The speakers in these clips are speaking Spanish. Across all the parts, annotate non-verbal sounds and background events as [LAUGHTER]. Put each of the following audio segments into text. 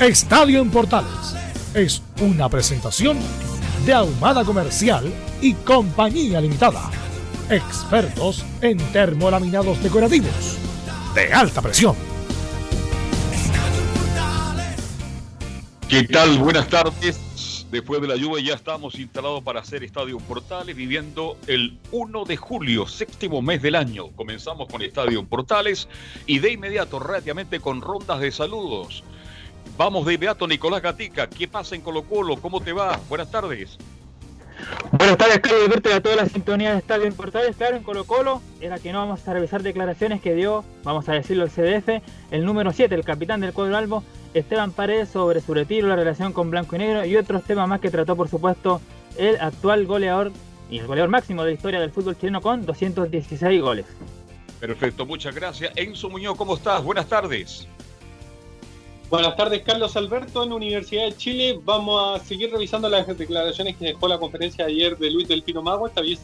Estadio en Portales es una presentación de Ahumada Comercial y Compañía Limitada expertos en termolaminados decorativos de alta presión. ¿Qué tal? Buenas tardes. Después de la lluvia ya estamos instalados para hacer Estadio Portales, viviendo el 1 de julio, séptimo mes del año. Comenzamos con Estadio Portales y de inmediato, rápidamente, con rondas de saludos. Vamos de inmediato, Nicolás Gatica. ¿Qué pasa en Colo Colo? ¿Cómo te va? Buenas tardes. Buenas tardes, Carlos verte a toda la sintonía de Estadio en Portales, claro, en Colo Colo, era que no vamos a revisar declaraciones que dio, vamos a decirlo el CDF, el número 7, el capitán del cuadro albo, Esteban Paredes, sobre su retiro, la relación con Blanco y Negro y otros temas más que trató, por supuesto, el actual goleador y el goleador máximo de la historia del fútbol chileno con 216 goles. Perfecto, muchas gracias. Enzo Muñoz, ¿cómo estás? Buenas tardes. Buenas tardes, Carlos Alberto, en Universidad de Chile. Vamos a seguir revisando las declaraciones que dejó la conferencia ayer de Luis del Pino Mago. Esta vez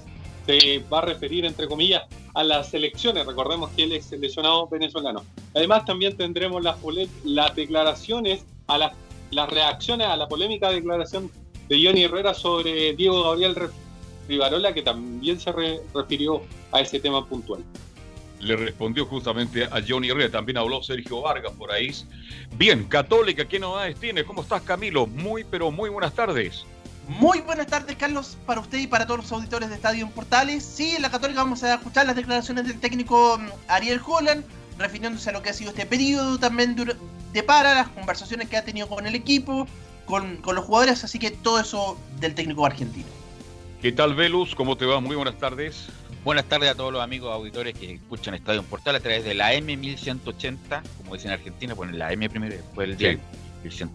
se va a referir, entre comillas, a las elecciones. Recordemos que él es seleccionado venezolano. Además, también tendremos las, las declaraciones, a las, las reacciones a la polémica declaración de Johnny Herrera sobre Diego Gabriel Rivarola, que también se refirió a ese tema puntual le respondió justamente a Johnny Herrera. También habló Sergio Vargas por ahí. Bien, Católica, ¿qué novedades tiene? ¿Cómo estás, Camilo? Muy, pero muy buenas tardes. Muy buenas tardes, Carlos, para usted y para todos los auditores de Estadio en Portales. Sí, en la Católica vamos a escuchar las declaraciones del técnico mm, Ariel Holland, refiriéndose a lo que ha sido este periodo también de para, las conversaciones que ha tenido con el equipo, con, con los jugadores, así que todo eso del técnico argentino. ¿Qué tal, Velus? ¿Cómo te va? Muy buenas tardes. Buenas tardes a todos los amigos auditores que escuchan Estadio Portal a través de la M1180, como dicen en Argentina, ponen la M primero y después el día 1100.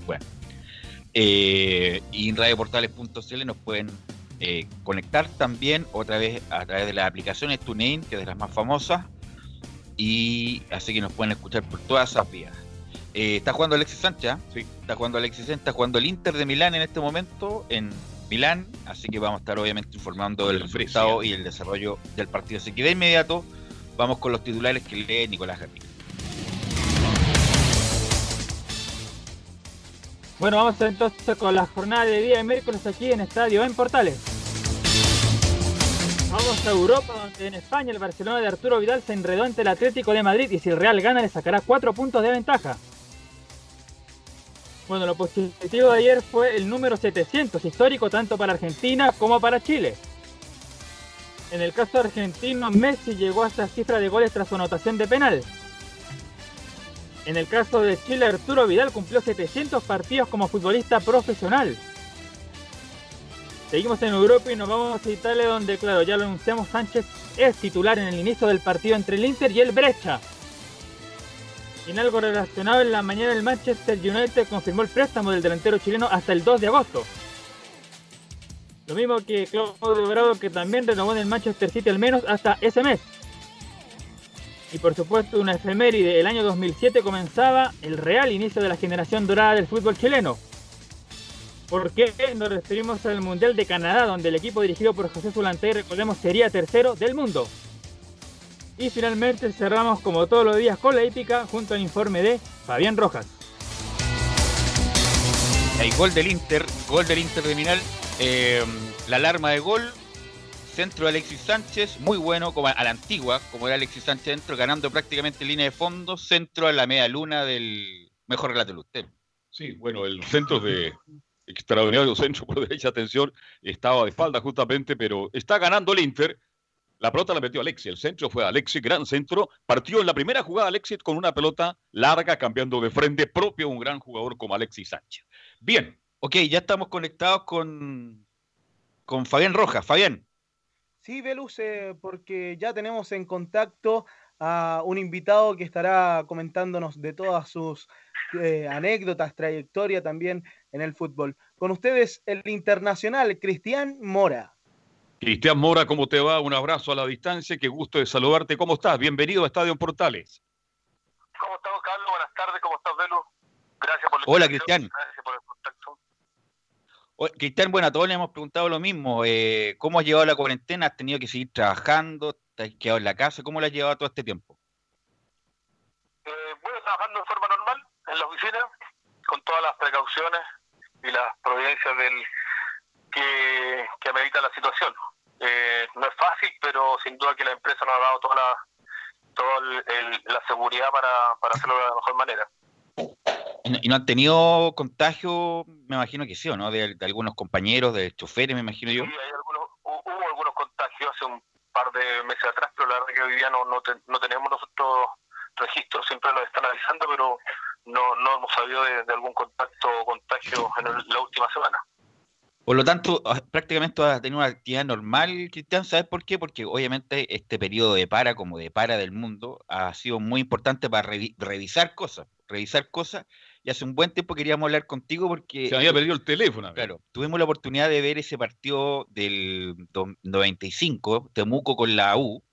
Eh, y en radioportales.cl nos pueden eh, conectar también otra vez a través de las aplicaciones TuneIn, que es de las más famosas, y así que nos pueden escuchar por todas esas vías. Eh, está jugando Alexis Sánchez, ¿ah? sí. está jugando Alexis Sánchez, está jugando el Inter de Milán en este momento en Milán, así que vamos a estar obviamente informando del resultado y el desarrollo del partido. Así que de inmediato vamos con los titulares que lee Nicolás Gatica. Bueno, vamos entonces con la jornada de día de miércoles aquí en Estadio en Portales. Vamos a Europa, donde en España el Barcelona de Arturo Vidal se enredó ante el Atlético de Madrid y si el Real gana le sacará cuatro puntos de ventaja. Bueno, lo positivo de ayer fue el número 700, histórico tanto para Argentina como para Chile. En el caso argentino, Messi llegó a esta cifra de goles tras su anotación de penal. En el caso de Chile, Arturo Vidal cumplió 700 partidos como futbolista profesional. Seguimos en Europa y nos vamos a Italia donde, claro, ya lo anunciamos, Sánchez es titular en el inicio del partido entre el Inter y el Brecha. En algo relacionado, en la mañana el Manchester United confirmó el préstamo del delantero chileno hasta el 2 de agosto. Lo mismo que Claudio Bravo, que también renovó en el Manchester City al menos hasta ese mes. Y por supuesto, una efeméride, el año 2007 comenzaba el real inicio de la generación dorada del fútbol chileno. ¿Por qué? Nos referimos al Mundial de Canadá, donde el equipo dirigido por José Zulantay, recordemos, sería tercero del mundo. Y finalmente cerramos como todos los días con la épica junto al informe de Fabián Rojas. El gol del Inter, gol del Inter de Minal, eh, la alarma de gol, centro de Alexis Sánchez, muy bueno, como a la antigua, como era Alexis Sánchez dentro, ganando prácticamente línea de fondo, centro a la media luna del mejor relato de usted. Sí, bueno, el centro de extraordinario centro por derecha, atención, estaba de espalda justamente, pero está ganando el Inter la pelota la metió Alexis. El centro fue Alexis, gran centro. Partió en la primera jugada Alexis con una pelota larga, cambiando de frente propio un gran jugador como Alexis Sánchez. Bien. Ok, ya estamos conectados con, con Fabián Rojas. Fabián. Sí, Velus, eh, porque ya tenemos en contacto a un invitado que estará comentándonos de todas sus eh, anécdotas, trayectoria también en el fútbol. Con ustedes, el internacional Cristian Mora. Cristian Mora, ¿cómo te va? Un abrazo a la distancia, qué gusto de saludarte. ¿Cómo estás? Bienvenido a Estadio Portales. ¿Cómo estás, Carlos? Buenas tardes, ¿cómo estás, Velo? Gracias por la Hola, Cristian. Gracias por el contacto. Cristian, bueno, a todos le hemos preguntado lo mismo. Eh, ¿Cómo has llevado la cuarentena? ¿Has tenido que seguir trabajando? ¿Te has quedado en la casa? ¿Cómo la has llevado todo este tiempo? Eh, bueno, trabajando de forma normal en la oficina, con todas las precauciones y las providencias del que, que amerita la situación. Eh, no es fácil, pero sin duda que la empresa nos ha dado toda la, toda la seguridad para, hacerlo de la mejor manera. ¿Y no han tenido contagio? Me imagino que sí, ¿o no? De, algunos compañeros, de choferes, me imagino yo. Sí, hay algunos, hubo algunos contagios hace un par de meses atrás, pero la verdad que hoy día no, no, tenemos nosotros registros. Siempre lo están avisando, pero no, no hemos sabido de, algún contacto o contagio en la última semana. Por lo tanto, prácticamente vas a tener una actividad normal, Cristian. ¿Sabes por qué? Porque obviamente este periodo de para, como de para del mundo, ha sido muy importante para revisar cosas, revisar cosas. Y hace un buen tiempo queríamos hablar contigo porque... Se había perdido el teléfono. Claro, tuvimos la oportunidad de ver ese partido del 95, Temuco con la U,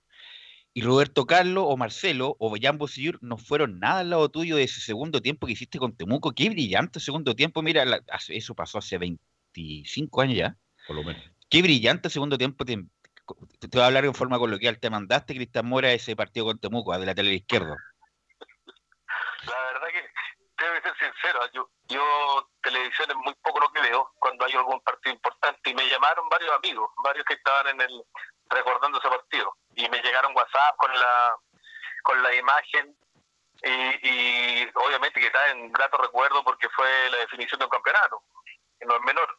y Roberto Carlos o Marcelo o Jan Bosillur no fueron nada al lado tuyo de ese segundo tiempo que hiciste con Temuco. Qué brillante segundo tiempo. Mira, eso pasó hace 20 25 años ya. Por lo menos. Qué brillante segundo tiempo. Te, voy a hablar en forma coloquial. Te mandaste, Cristian Mora, ese partido con Temuco, de la tele izquierda. La verdad que, debe ser sincero, yo, yo televisión es muy poco lo que veo cuando hay algún partido importante y me llamaron varios amigos, varios que estaban en el recordando ese partido y me llegaron WhatsApp con la con la imagen y, y obviamente que está en grato recuerdo porque fue la definición de un campeonato, que no es menor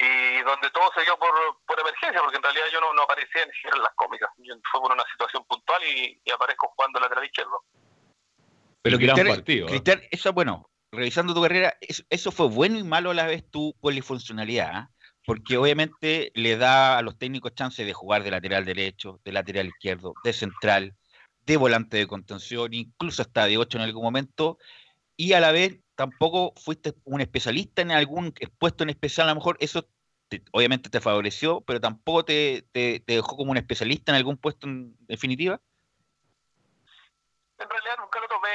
y donde todo se dio por, por emergencia, porque en realidad yo no, no aparecía ni siquiera en las cómicas. fue por una situación puntual y, aparezco jugando lateral izquierdo. Pero Cristian, partido, ¿eh? Cristian, eso bueno, revisando tu carrera, eso, fue bueno y malo a la vez tu polifuncionalidad, ¿ah? porque obviamente le da a los técnicos chance de jugar de lateral derecho, de lateral izquierdo, de central, de volante de contención, incluso hasta de 8 en algún momento, y a la vez tampoco fuiste un especialista en algún puesto en especial, a lo mejor eso obviamente te favoreció, pero tampoco te, dejó como un especialista en algún puesto en definitiva. En realidad nunca lo tomé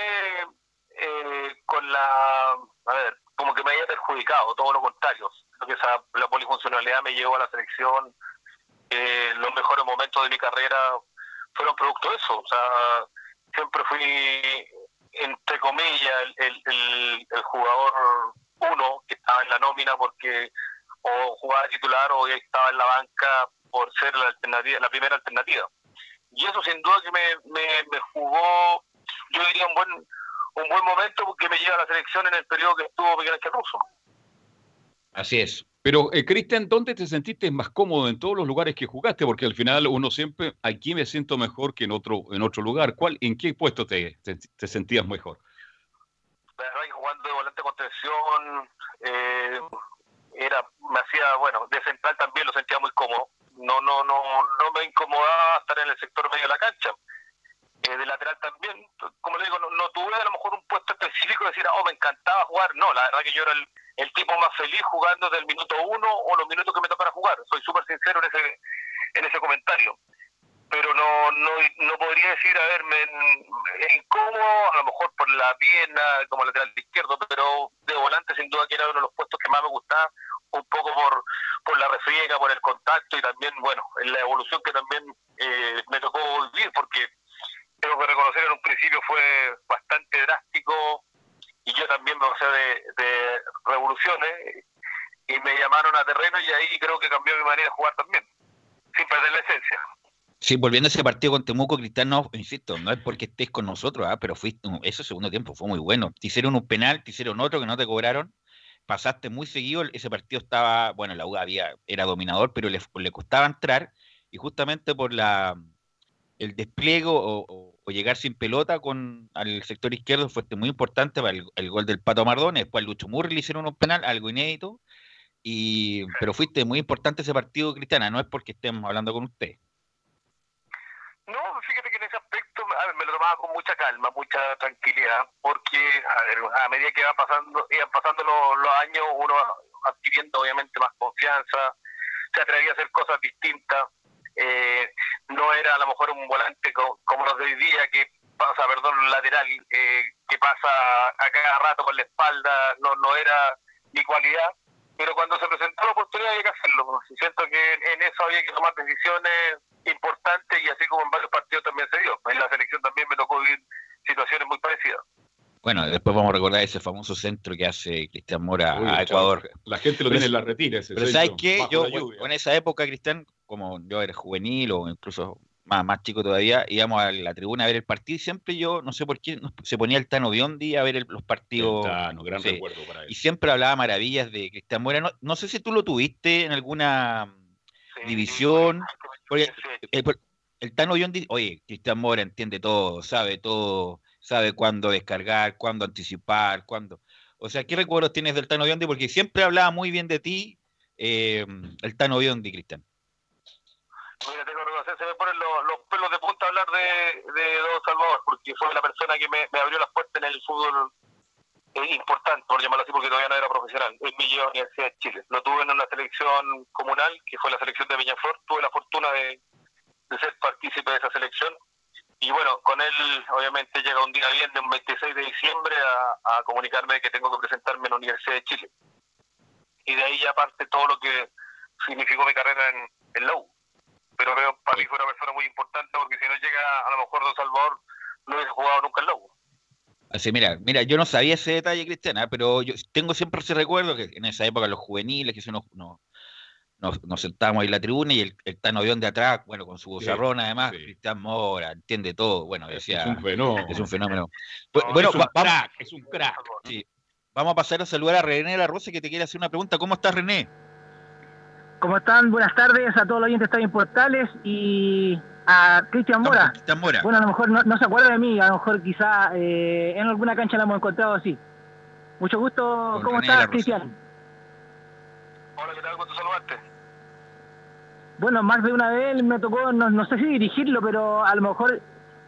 eh, con la, a ver, como que me haya perjudicado, todo lo contrario. que esa, la polifuncionalidad me llevó a la selección, eh, los mejores momentos de mi carrera fueron producto de eso. O sea, siempre fui entre comillas, el, el, el, jugador uno que estaba en la nómina porque o jugaba titular o estaba en la banca por ser la alternativa, la primera alternativa. Y eso sin duda que me, me, jugó, yo diría, un buen un buen momento porque me lleva a la selección en el periodo que estuvo Miguel Ángel Russo. Así es. Pero, eh, Cristian, ¿dónde te sentiste más cómodo en todos los lugares que jugaste? Porque al final uno siempre, aquí me siento mejor que en otro, en otro lugar. ¿Cuál, ¿En qué puesto te, te, sentías mejor? La verdad, jugando de volante contención, eh, era, me hacía, bueno, de central también lo sentía muy cómodo. No, no, no, no me incomodaba estar en el sector medio de la cancha. eh, de lateral también. Como le digo, no, tuve a lo mejor un puesto específico de decir, oh, me encantaba jugar. No, la verdad que yo era el, tipo más feliz jugando desde el minuto uno o los minutos que me tocara jugar. Soy súper sincero en ese, en ese comentario. Pero no, no, no podría decir, a ver, me, incómodo, a lo mejor por la pierna, como lateral izquierdo, pero de volante sin duda que era uno de los puestos que más me gustaba, un poco por, por la refriega, por el contacto y también, bueno, en la evolución que también eh, me tocó vivir, porque tengo que reconocer en un principio fue bastante drástico y yo también me pasé de, de revoluciones y me llamaron a terreno y ahí creo que cambió mi manera de jugar también, sin perder la esencia. Sí, volviendo a ese partido con Temuco, Cristiano, insisto, no es porque estés con nosotros, ¿ah? pero fuiste, ese segundo tiempo fue muy bueno. Te hicieron un penal, te hicieron otro que no te cobraron, pasaste muy seguido, ese partido estaba, bueno, la UGA había, era dominador, pero le, le costaba entrar, y justamente por la el despliegue o, llegar sin pelota con al sector izquierdo fue muy importante para el, gol del Pato Mardone. Después Lucho Murri le hicieron un penal, algo inédito. Y, pero fuiste muy importante ese partido, Cristiana, no es porque estemos hablando con usted. No, fíjate que en ese aspecto me lo tomaba con mucha calma, mucha tranquilidad, porque a, medida que iban pasando, iban pasando los, años, uno adquiriendo obviamente más confianza, se atrevía a hacer cosas distintas. Eh, no era a lo mejor un volante como, los de hoy día que pasa, perdón, lateral, eh, que pasa a cada rato con la espalda, no, no era mi cualidad, pero cuando se presentó la oportunidad había que hacerlo. Pues. Siento que en eso había que tomar decisiones importantes y así como en varios partidos también se dio. En la selección también me tocó vivir situaciones muy parecidas. Bueno, después vamos a recordar ese famoso centro que hace Cristian Mora a Ecuador. La gente lo tiene en la retira. pero ¿sabes qué? Yo, en esa época, Cristian, como yo era juvenil o incluso más, más chico todavía, íbamos a la tribuna a ver el partido y siempre yo, no sé por qué, se ponía el Tano Biondi a ver los partidos. Tano, gran recuerdo para él. Y siempre hablaba maravillas de Cristian Mora. No, sé si tú lo tuviste en alguna división. Porque el, Tano Biondi, oye, Cristian Mora entiende todo, sabe todo sabe cuándo descargar, cuándo anticipar, cuándo. O sea, ¿qué recuerdos tienes del Tano Biondi? Porque siempre hablaba muy bien de ti eh, el Tano Biondi, Cristian. Mira, tengo que se me ponen los, pelos de punta a hablar de, de Don Salvador, porque fue la persona que me, abrió las puertas en el fútbol eh, importante, por llamarlo así, porque todavía no era profesional, en mi Universidad de Chile. Lo tuve en una selección comunal, que fue la selección de Viñaflor. Tuve la fortuna de, ser partícipe de esa selección y bueno, con él obviamente llega un día bien, de un 26 de diciembre, a, comunicarme que tengo que presentarme en la Universidad de Chile. Y de ahí ya parte todo lo que significó mi carrera en, en la. Pero veo, para mí fue una persona muy importante porque si no llega a lo mejor Don Salvador, no hubiese jugado nunca en la. Así, mira, mira, yo no sabía ese detalle, Cristiana, pero yo tengo siempre ese recuerdo que en esa época los juveniles, que eso no, no, nos, sentamos ahí en la tribuna y el, el Tano de atrás, bueno, con su vozarrón además, Cristian Mora, entiende todo, bueno, decía, es un fenómeno. Es un fenómeno. bueno, es un crack, es un crack. Sí. Vamos a pasar a saludar a René La Rosa que te quiere hacer una pregunta. ¿Cómo estás, René? ¿Cómo están? Buenas tardes a todos los oyentes de Estadio Portales y a Cristian Mora. Cristian Mora. Bueno, a lo mejor no, se acuerda de mí, a lo mejor quizá eh, en alguna cancha la hemos encontrado así. Mucho gusto. ¿Cómo estás, Cristian? Hola, ¿qué tal? ¿Cuánto saludarte? Bueno, más de una vez me tocó, no, sé si dirigirlo, pero a lo mejor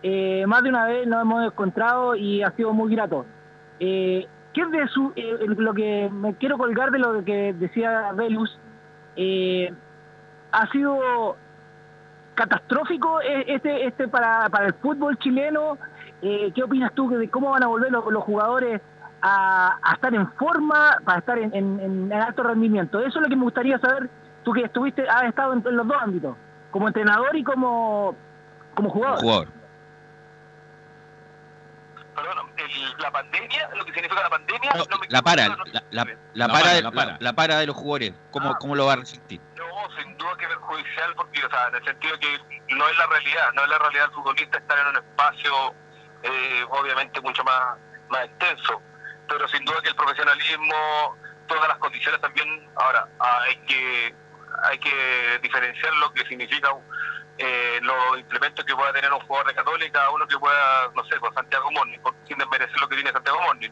eh, más de una vez nos hemos encontrado y ha sido muy grato. Eh, ¿Qué es de su, eh, lo que me quiero colgar de lo que decía Velus? Eh, ¿Ha sido catastrófico este, este para, para el fútbol chileno? ¿Qué opinas tú de cómo van a volver los, jugadores a, estar en forma, para estar en, en alto rendimiento? Eso es lo que me gustaría saber tú que estuviste, has estado en, los dos ámbitos, como entrenador y como, como jugador. jugador. Perdón, la pandemia, lo que significa la pandemia. la para, la, la, para, de, la, para. de los jugadores, ¿cómo, ah. cómo lo va a resistir? Sin duda que perjudicial, porque, o sea, en el sentido que no es la realidad, no es la realidad del futbolista estar en un espacio, eh, obviamente, mucho más, más extenso. Pero sin duda que el profesionalismo, todas las condiciones también, ahora, hay que hay que diferenciar lo que significa eh, los implementos que pueda tener un jugador de Católica uno que pueda, no sé, con Santiago Morning, sin desmerecer lo que tiene Santiago Morning.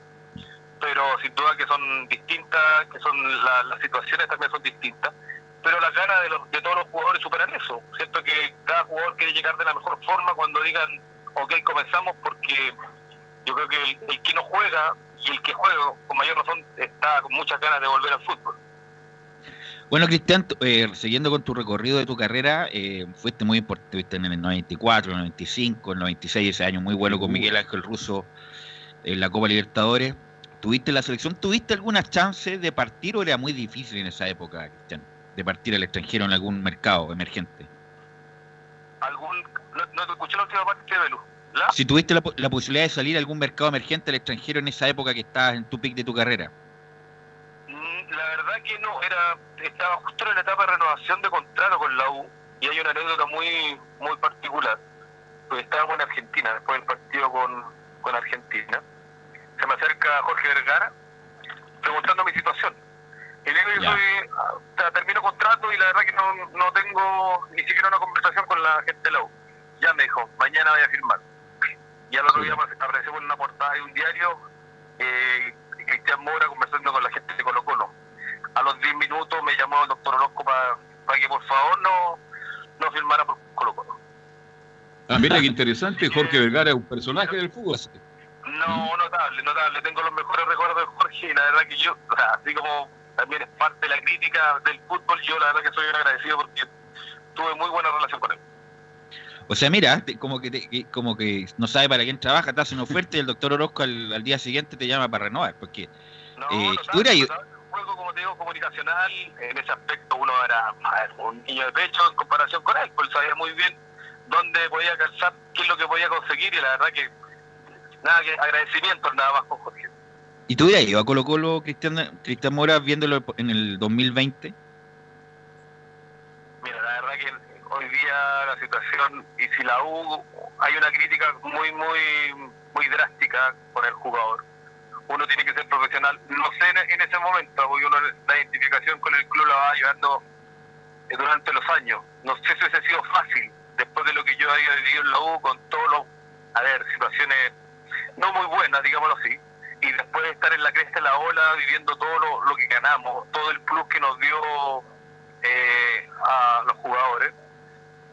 Pero sin duda que son distintas, que son las situaciones también son distintas. Pero las ganas de, de todos los jugadores superan eso. Siento que cada jugador quiere llegar de la mejor forma cuando digan, ok, comenzamos porque yo creo que el, el que no juega y el que juega con mayor razón está con muchas ganas de volver al fútbol. Bueno, Cristian, eh, siguiendo con tu recorrido de tu carrera, eh, fuiste muy importante estuviste en el 94, el 95, el 96, ese año muy bueno con Miguel Ángel Russo en la Copa Libertadores. ¿Tuviste la selección? ¿Tuviste alguna chance de partir o era muy difícil en esa época, Cristian? De partir al extranjero en algún mercado emergente. ¿Algún, no, no te escuché la última parte de Belú. ¿La? Si tuviste la, la posibilidad de salir a algún mercado emergente al extranjero en esa época que estabas en tu pic de tu carrera. Mm, La verdad que no, era estaba justo en la etapa de renovación de contrato con la U y hay una anécdota muy muy particular. Pues estábamos en Argentina, después del partido con, con Argentina. Se me acerca Jorge Vergara preguntando mi situación. Digo, yo Ya. soy, termino contrato y la verdad que no, no tengo ni siquiera una conversación con la gente de la U. Ya me dijo, mañana voy a firmar. Y al otro día aparece- apareció en una portada de un diario eh, Cristian Mora conversando con la gente de Colo Colo. A los 10 minutos me llamó el doctor Orozco para que por favor no, no firmara por Colo Colo. Ah, mira qué interesante, Jorge Vergara es un personaje del fútbol. No, notable, notable. Tengo los mejores recuerdos de Jorge y la verdad que yo, o sea, así como también es parte de la crítica del fútbol, yo la verdad que soy un agradecido porque tuve muy buena relación con él. O sea, mira, te- como que, te- que- como que no sabe para quién trabaja, te hace una oferta y el doctor Orozco al, al día siguiente te llama para renovar. Porque No, eh, notable, tú eras- notable. Un juego, como te digo, comunicacional, en ese aspecto uno era ver, un niño de pecho en comparación con él, pues sabía muy bien dónde podía calzar, qué es lo que podía conseguir y la verdad que nada que agradecimientos nada más con Jorge. ¿Y tú hubieras ido a Colo Colo, Cristian, Cristian Mora, viéndolo en el 2020? Mira, la verdad que hoy día la situación, y si la U, hay una crítica muy, muy, muy drástica con el jugador. Uno tiene que ser profesional. No sé en, en ese momento, porque uno la identificación con el club la va llevando eh, durante los años. No sé si hubiese sido fácil, después de lo que yo había vivido en la U, con todos los, a ver, situaciones no muy buenas, digámoslo así. Y después de estar en la cresta de la ola, viviendo todo lo, lo que ganamos, todo el plus que nos dio eh, a los jugadores.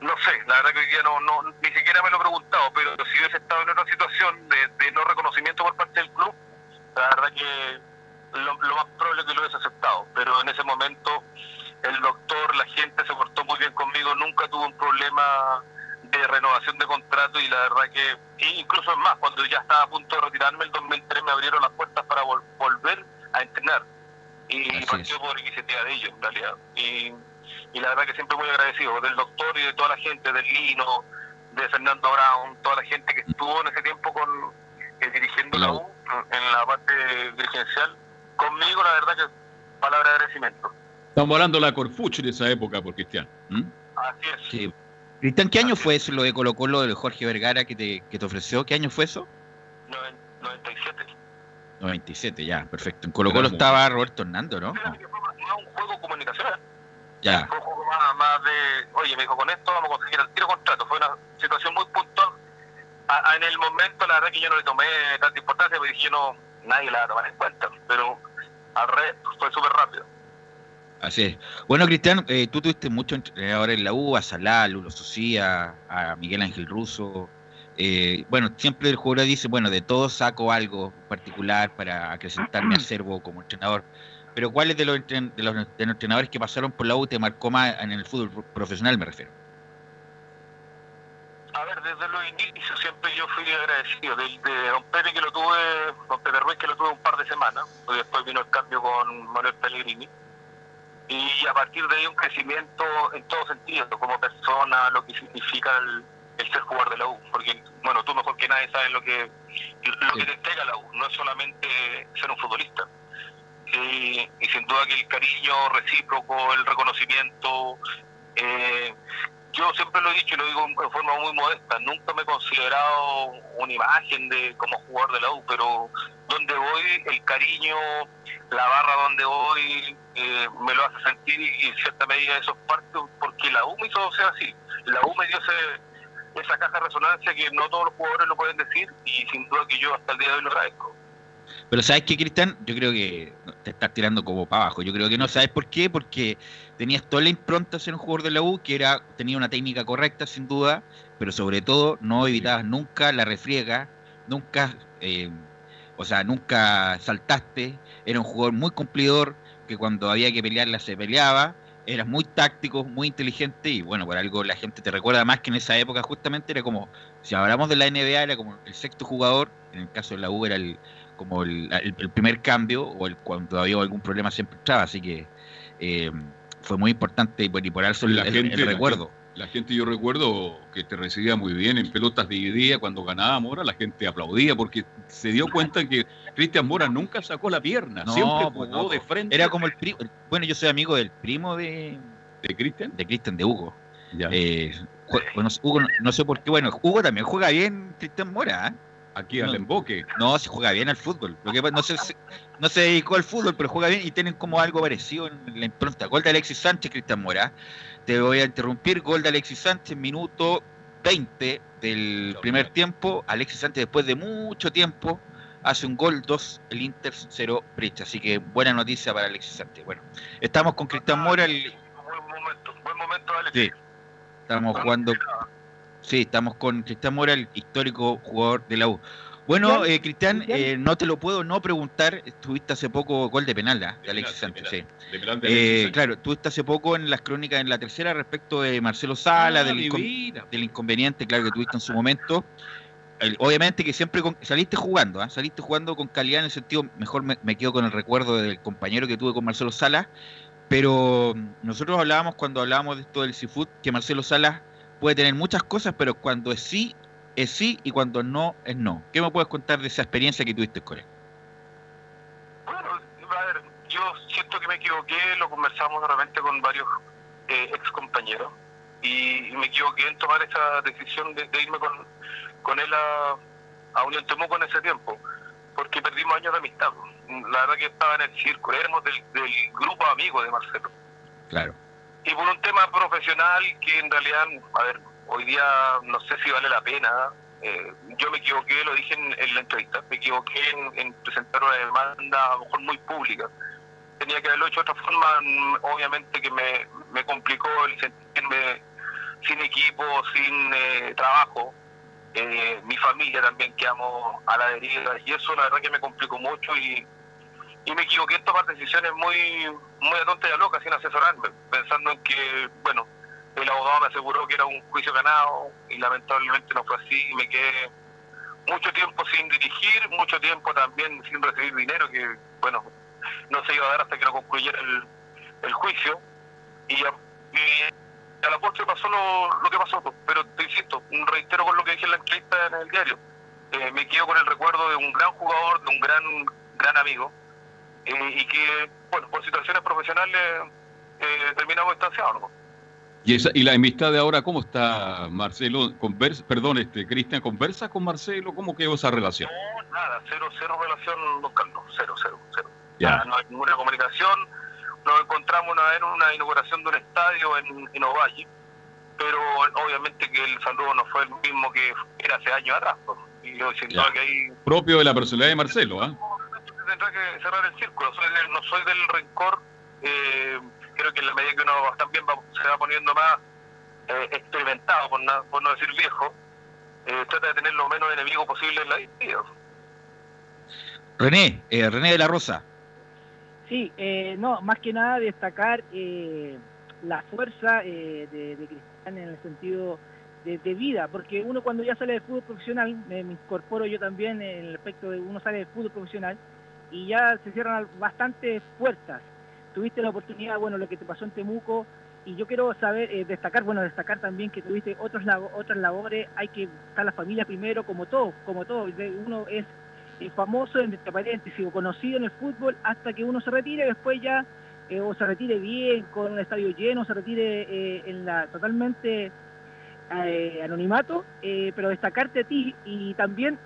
No sé, la verdad que hoy día no, no, ni siquiera me lo he preguntado, pero si hubiese estado en otra situación de, de no reconocimiento por parte del club, la verdad que lo, lo más probable es que lo hubiese aceptado. Pero en ese momento el doctor, la gente se portó muy bien conmigo, nunca tuve un problema de renovación de contrato y la verdad que, e incluso es más, cuando ya estaba a punto de retirarme, el 2003 me abrieron las puertas para vol- volver a entrenar. Y Así partió por iniciativa de ellos, en realidad. Y, y la verdad que siempre muy agradecido del doctor y de toda la gente, del Lino, de Fernando Brown, toda la gente que estuvo en ese tiempo con eh, dirigiendo la U en la parte dirigencial. Conmigo, la verdad que palabra de agradecimiento. Estamos hablando de la Corfuch en esa época, por Cristian. ¿Mm? Así es. Sí. Cristian, ¿qué año fue eso, lo de Colo Colo, de Jorge Vergara que te, que te ofreció? ¿Qué año fue eso? Noven- 97. 97, ya, perfecto. En Colo Colo estaba Roberto Hernando, ¿no? Fíjate que fue más más un juego comunicacional. Ya, Fue un juego más, más de, oye, me dijo, con esto vamos a conseguir el tiro contrato. Fue una situación muy puntual. A- a- en el momento, la verdad que yo no le tomé tanta importancia, porque dije, no, nadie la va a tomar en cuenta. Pero al revés, fue súper rápido. Así es. Bueno, Cristian, eh, tú tuviste muchos entrenadores en la U, a Salá, a Lulo Socía, a Miguel Ángel Russo. Eh, bueno, siempre el jugador dice, bueno, de todo saco algo particular para acrecentar mi [CLEARS THROAT] acervo como entrenador. Pero ¿cuáles de los, entren- de los, de los entrenadores que pasaron por la U te marcó más en el fútbol pro- profesional, me refiero? A ver, desde los inicios siempre yo fui agradecido. De, de Don Pepe que lo tuve, Don Pepe Ruiz que lo tuve un par de semanas, y después vino el cambio con Manuel Pellegrini. Y a partir de ahí un crecimiento en todo sentido, como persona, lo que significa el, el ser jugador de la U. Porque, bueno, tú mejor que nadie sabes lo que, lo que te entrega la U, no es solamente ser un futbolista. Sí, y sin duda que el cariño recíproco, el reconocimiento, eh, yo siempre lo he dicho y lo digo en forma muy modesta, nunca me he considerado una imagen de como jugador de la U, pero donde voy, el cariño, la barra donde voy, eh, me lo hace sentir y en cierta medida eso es parte porque la U me hizo ser así. La U me dio ese, esa caja de resonancia que no todos los jugadores lo pueden decir y sin duda que yo hasta el día de hoy lo agradezco. Pero ¿sabes qué, Cristian? Yo creo que te estás tirando como para abajo. Yo creo que no. ¿Sabes por qué? Porque tenías toda la impronta de ser un jugador de la U, que era tenía una técnica correcta, sin duda, pero sobre todo no evitabas nunca la refriega, nunca, eh, o sea, nunca saltaste. Era un jugador muy cumplidor, que cuando había que pelearla se peleaba. Eras muy táctico, muy inteligente y bueno, por algo la gente te recuerda más que en esa época justamente era como, si hablamos de la NBA, era como el sexto jugador, en el caso de la U era el como el, el, primer cambio o el, cuando había algún problema siempre estaba, así que eh, fue muy importante y, por, y por eso el, la gente, el recuerdo. La, la gente, yo recuerdo que te recibía muy bien en pelotas divididas cuando ganaba Mora, la gente aplaudía porque se dio cuenta que Cristian Mora nunca sacó la pierna, No, siempre pues, jugó no, de frente. Era como el primo, bueno, yo soy amigo del primo de, ¿De Cristian? de Cristian, de Hugo. Ya. Eh, bueno, Hugo, no, no sé por qué, bueno, Hugo también juega bien Cristian Mora, ¿eh? Aquí al emboque. No, se juega bien al fútbol. Lo que no, sé, no se dedicó al fútbol, pero juega bien y tienen como algo parecido en la impronta. Gol de Alexis Sánchez, Cristian Mora. Te voy a interrumpir. Gol de Alexis Sánchez, minuto 20 del primer tiempo. Alexis Sánchez, después de mucho tiempo, hace un gol, 2, el Inter 0, Brich. Así que buena noticia para Alexis Sánchez. Bueno, estamos con Cristian Mora. el- Buen momento, buen momento, Alex. Sí. Estamos jugando. Sí, estamos con Cristian Mora, el histórico jugador de la U. Bueno, eh, Cristian, eh, no te lo puedo no preguntar. Estuviste hace poco gol de penal ¿ah? de Alexis Sánchez. sí. De penal de Alexis Eh, Sánchez. claro, estás hace poco en las crónicas en la tercera respecto de Marcelo Sala, Ah, del, incon- vida. del inconveniente, claro, que tuviste en su momento. El- obviamente que siempre con- saliste jugando, ¿ah? saliste jugando con calidad en el sentido, mejor me, me quedo con el recuerdo del compañero que tuve con Marcelo Salas, pero nosotros hablábamos cuando hablábamos de esto del seafood, que Marcelo Salas puede tener muchas cosas, pero cuando es sí, es sí, y cuando no, es no. ¿Qué me puedes contar de esa experiencia que tuviste con él? Bueno, a ver, yo siento que me equivoqué, lo conversamos de repente con varios eh, ex compañeros y, me equivoqué en tomar esa decisión de, de irme con, con él a, a Unión Temuco en ese tiempo, porque perdimos años de amistad. La verdad que estaba en el círculo, éramos del, del grupo amigos de Marcelo. Claro. Y por un tema profesional que en realidad, a ver, hoy día no sé si vale la pena. eh, yo me equivoqué, lo dije en, en la entrevista, me equivoqué en, en presentar una demanda a lo mejor muy pública. Tenía que haberlo hecho de otra forma, obviamente que me, me complicó el sentirme sin equipo, sin eh, trabajo. Eh, mi familia también quedamos a la deriva y eso la verdad que me complicó mucho y, y me equivoqué en tomar decisiones muy muy a tonta y a loca sin asesorarme, pensando en que, bueno, el abogado me aseguró que era un juicio ganado y lamentablemente no fue así me quedé mucho tiempo sin dirigir, mucho tiempo también sin recibir dinero que, bueno, no se iba a dar hasta que no concluyera el, juicio y a, la postre pasó lo, lo que pasó, pues. pero te insisto, reitero con lo que dije en la entrevista en el diario, eh, me quedo con el recuerdo de un gran jugador, de un gran, gran amigo, eh, y que, bueno, por situaciones profesionales eh, terminamos distanciados. ¿no? ¿Y, esa, y la amistad de ahora cómo está, Marcelo? Conversa, perdón, este Cristian, ¿conversa con Marcelo? ¿Cómo quedó esa relación? No, nada, cero, cero relación, don Carlos, cero, cero, cero. Ya. Nada, no hay ninguna comunicación. Nos encontramos una vez en una inauguración de un estadio en, en Ovalle, pero obviamente que el saludo no fue el mismo que era hace años atrás. pues. Y yo siento que ahí Propio de la personalidad de Marcelo, ¿ah? tendrá que cerrar el círculo. Soy del- no soy del rencor. eh, creo que en la medida que uno también va- se va poniendo más eh, experimentado, por, na- por no decir viejo, eh, trata de tener lo menos enemigo posible en la vida. René, eh, René de la Rosa. Sí, eh, no, más que nada destacar eh, la fuerza eh, de, de Cristian en el sentido de, de vida, porque uno cuando ya sale del fútbol profesional, me, me incorporo yo también en el aspecto de uno sale del fútbol profesional y ya se cierran bastantes puertas. Tuviste la oportunidad, bueno, lo que te pasó en Temuco, y yo quiero saber, eh, destacar, bueno, destacar también que tuviste otros otras labores, hay que estar la familia primero, como todo, como todo, uno es eh, famoso, entre paréntesis, o conocido en el fútbol hasta que uno se retire, después ya, eh, o se retire bien, con un estadio lleno, se retire eh, en la totalmente anonimato, pero destacarte a ti y también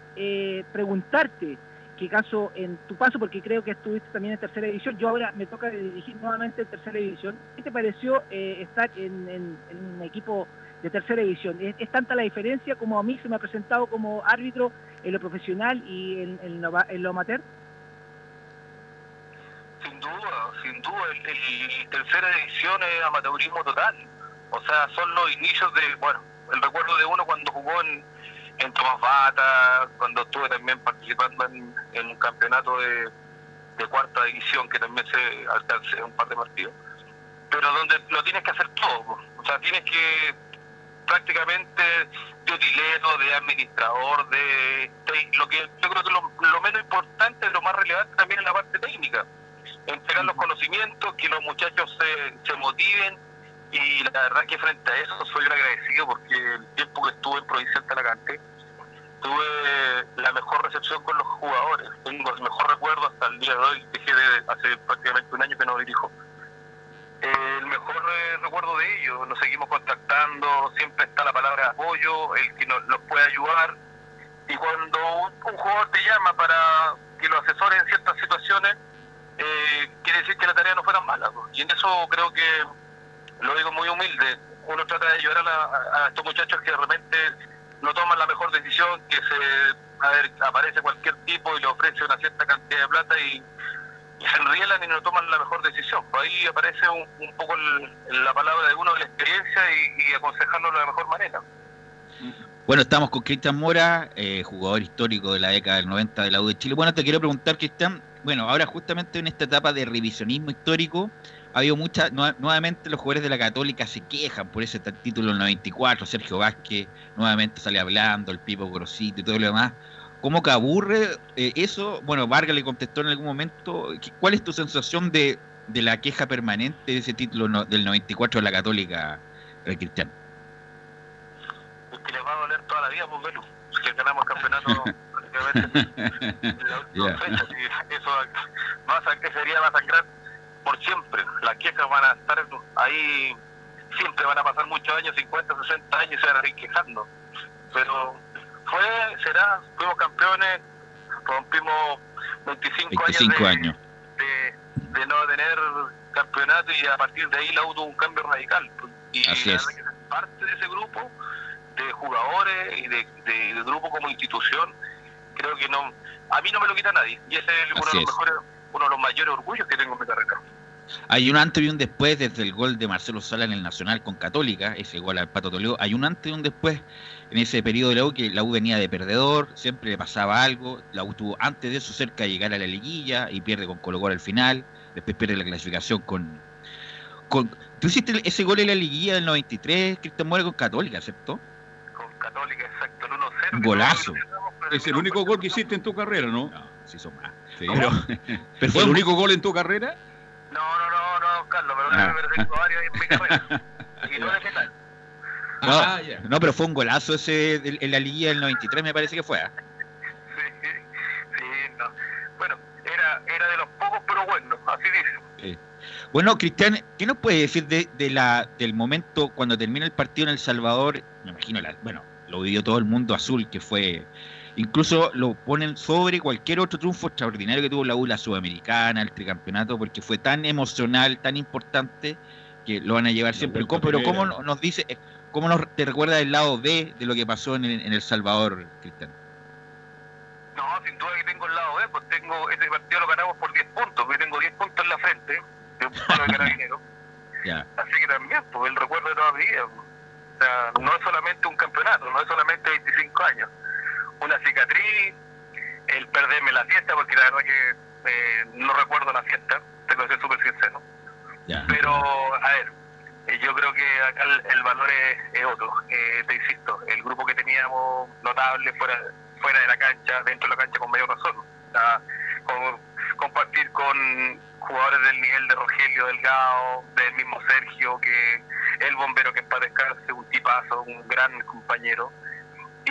preguntarte qué caso en tu paso, porque creo que estuviste también en tercera división, yo ahora me toca dirigir nuevamente en tercera división, ¿qué te pareció eh, estar en, un equipo de tercera división? ¿Es, tanta la diferencia como a mí se me ha presentado como árbitro en lo profesional y en, en lo, en lo amateur? sin duda, el, el tercera edición es amateurismo total. O sea, son los inicios de, bueno, el recuerdo de uno cuando jugó en, en Tomás Bata, cuando estuve también participando en, en un campeonato de, de cuarta división que también se alcance un par de partidos. Pero donde lo tienes que hacer todo, o sea, tienes que prácticamente de utilero, de administrador, de, de- lo que yo creo que lo, lo menos importante, lo más relevante también es la parte técnica. Entregar los conocimientos, que los muchachos se, se motiven y la verdad que frente a eso soy un agradecido porque el tiempo que estuve en Provincial Talagante tuve la mejor recepción con los jugadores. Tengo el mejor recuerdo hasta el día de hoy, dejé de hace prácticamente un año que no dirijo. El mejor eh, recuerdo de ellos, nos seguimos contactando, siempre está la palabra apoyo, el que nos, nos puede ayudar. Y cuando un, un jugador te llama para que lo asesore en ciertas situaciones, eh, quiere decir que la tarea no fue tan mala. Y en eso creo que, lo digo muy humilde, uno trata de ayudar a, estos muchachos que de repente no toman la mejor decisión, que se a ver, aparece cualquier tipo y le ofrece una cierta cantidad de plata y, se enrielan y no toman la mejor decisión. Pues ahí aparece un, un poco el- la palabra de uno la experiencia y, y aconsejarlo de la mejor manera. Bueno, estamos con Cristian Mora, eh, jugador histórico de la década del 90 de la U de Chile. Bueno, te quiero preguntar, Cristian, bueno, ahora justamente en esta etapa de revisionismo histórico, ha habido muchas, nuevamente los jugadores de la Católica se quejan por ese título del 94, Sergio Vázquez nuevamente sale hablando, el Pipo Grosito y todo lo demás. ¿Cómo que aburre eh, eso? Bueno, Vargas le contestó en algún momento, ¿qué- ¿cuál es tu sensación de, de la queja permanente de ese título no- del 94 de la Católica, eh, Cristian? Es que les va a doler toda la vida, pues Velu, que ganamos el campeonato [LAUGHS] prácticamente en la última fecha. y eso va a sería va a sangrar por siempre. Las quejas van a estar ahí, siempre van a pasar muchos años, 50, 60 años y se van a ir quejando. Pero fue, será, fuimos campeones, rompimos 25, 25 años, años. de, de, no tener campeonato y a partir de ahí la U tuvo un cambio radical. Y Así es. parte de ese grupo de jugadores y de, de- de grupo como institución, creo que no, a mí no me lo quita nadie. Y ese es uno Así de los mejores, uno de los mayores orgullos que tengo en mi carrera. Hay un antes y un después desde el gol de Marcelo Sala en el Nacional con Católica, ese gol al Pato Toledo. Hay un antes y un después en ese periodo de la U que la U venía de perdedor, siempre le pasaba algo. La U estuvo antes de eso cerca de llegar a la liguilla y pierde con Colo Colo al final. Después pierde la clasificación con. con Tú hiciste ese gol en la liguilla del 93, Cristian Mora con Católica, ¿cierto? Con Católica, exacto, el 1-0. Un que golazo. Es el único gol que hiciste en tu carrera, ¿no? No, sí son más. Sí. Pero, [LAUGHS] pero ¿Fue el único gol en tu carrera? No, no, no, no, Carlos, pero Ah. pero tengo varios en mi carrera. Y no de penal. no, Ah, ya. no, pero fue un golazo ese en la liguilla del 93, me parece que fue. ¿ah? Sí, sí, no. Bueno, era, era de los pocos, pero bueno, así dice. Bueno, Cristian, ¿qué nos puede decir de, de la, del momento cuando termina el partido en El Salvador? Me imagino, la, bueno, lo vivió todo el mundo azul, que fue. Incluso lo ponen sobre cualquier otro triunfo extraordinario que tuvo la U, la Sudamericana, el tricampeonato, porque fue tan emocional, tan importante, que lo van a llevar La siempre. Pero ¿cómo nos dice, eh, cómo nos te recuerda el lado B de lo que pasó en, en El Salvador, Cristian? No, sin duda que tengo el lado B, pues tengo, este partido lo ganamos por 10 puntos, porque tengo 10 puntos en la frente, de un de carabinero. [LAUGHS] Ya, Así que también, pues el recuerdo de toda mi vida. pues. O sea, no es solamente un campeonato, no es solamente 25 años. Una cicatriz, el perderme la fiesta, porque la verdad que eh, no recuerdo la fiesta, tengo que ser súper sincero. Pero, a ver, eh, yo creo que acá el, el valor es, es otro. Eh, te insisto, el grupo que teníamos notable fuera, fuera de la cancha, dentro de la cancha con mayor razón. Con- compartir con jugadores del nivel de Rogelio Delgado, del mismo Sergio, que el bombero que en paz descanse, un tipazo, un gran compañero.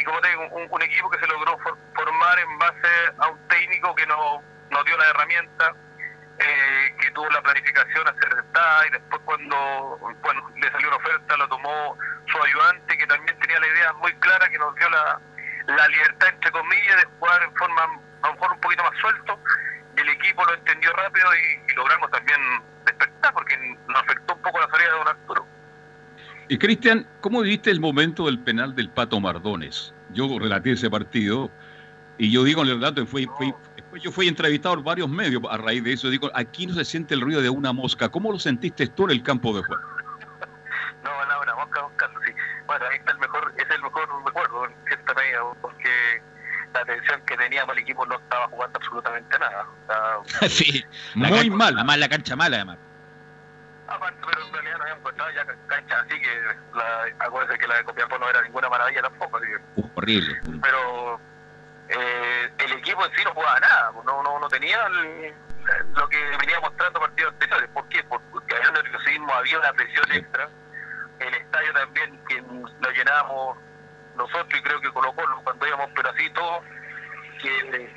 Como te digo, un, un equipo que se logró for- formar en base a un técnico que nos, nos dio la herramienta, eh, que tuvo la planificación acertada y después cuando bueno le salió una oferta lo tomó su ayudante que también tenía la idea muy clara que nos dio la, la libertad entre comillas de jugar en forma a lo mejor un poquito más suelto el equipo lo entendió rápido y, y logramos también despertar porque nos afectó un poco la salida de Arturo Y Cristian, ¿cómo viviste el momento del penal del Pato Mardones? Yo relaté ese partido y yo digo en el relato fue, fue, Yo fui entrevistado por varios medios a raíz de eso. Digo, aquí no se siente el ruido de una mosca. ¿Cómo lo sentiste tú en el campo de juego? No, no, una mosca, Carlos, sí. Bueno, ahí está el mejor, es el mejor recuerdo en cierta medida, porque la atención que teníamos el equipo no estaba jugando absolutamente nada. O sea, [LAUGHS] sí, Muy cancha- mal. Además, la cancha mala, además. Aparte, pero en realidad no habíamos encontrado ya canchas así que la, acuérdense que la de Copiapó no era ninguna maravilla tampoco, así que Uh, horrible. pero eh, el equipo en sí no jugaba nada, no, no, no tenía el- lo que venía mostrando partidos anteriores. ¿Por qué? Por- Porque había un nerviosismo, había una presión extra. El estadio también, que lo llenábamos nosotros y creo que Colo Colo cuando íbamos, pero así todo, que,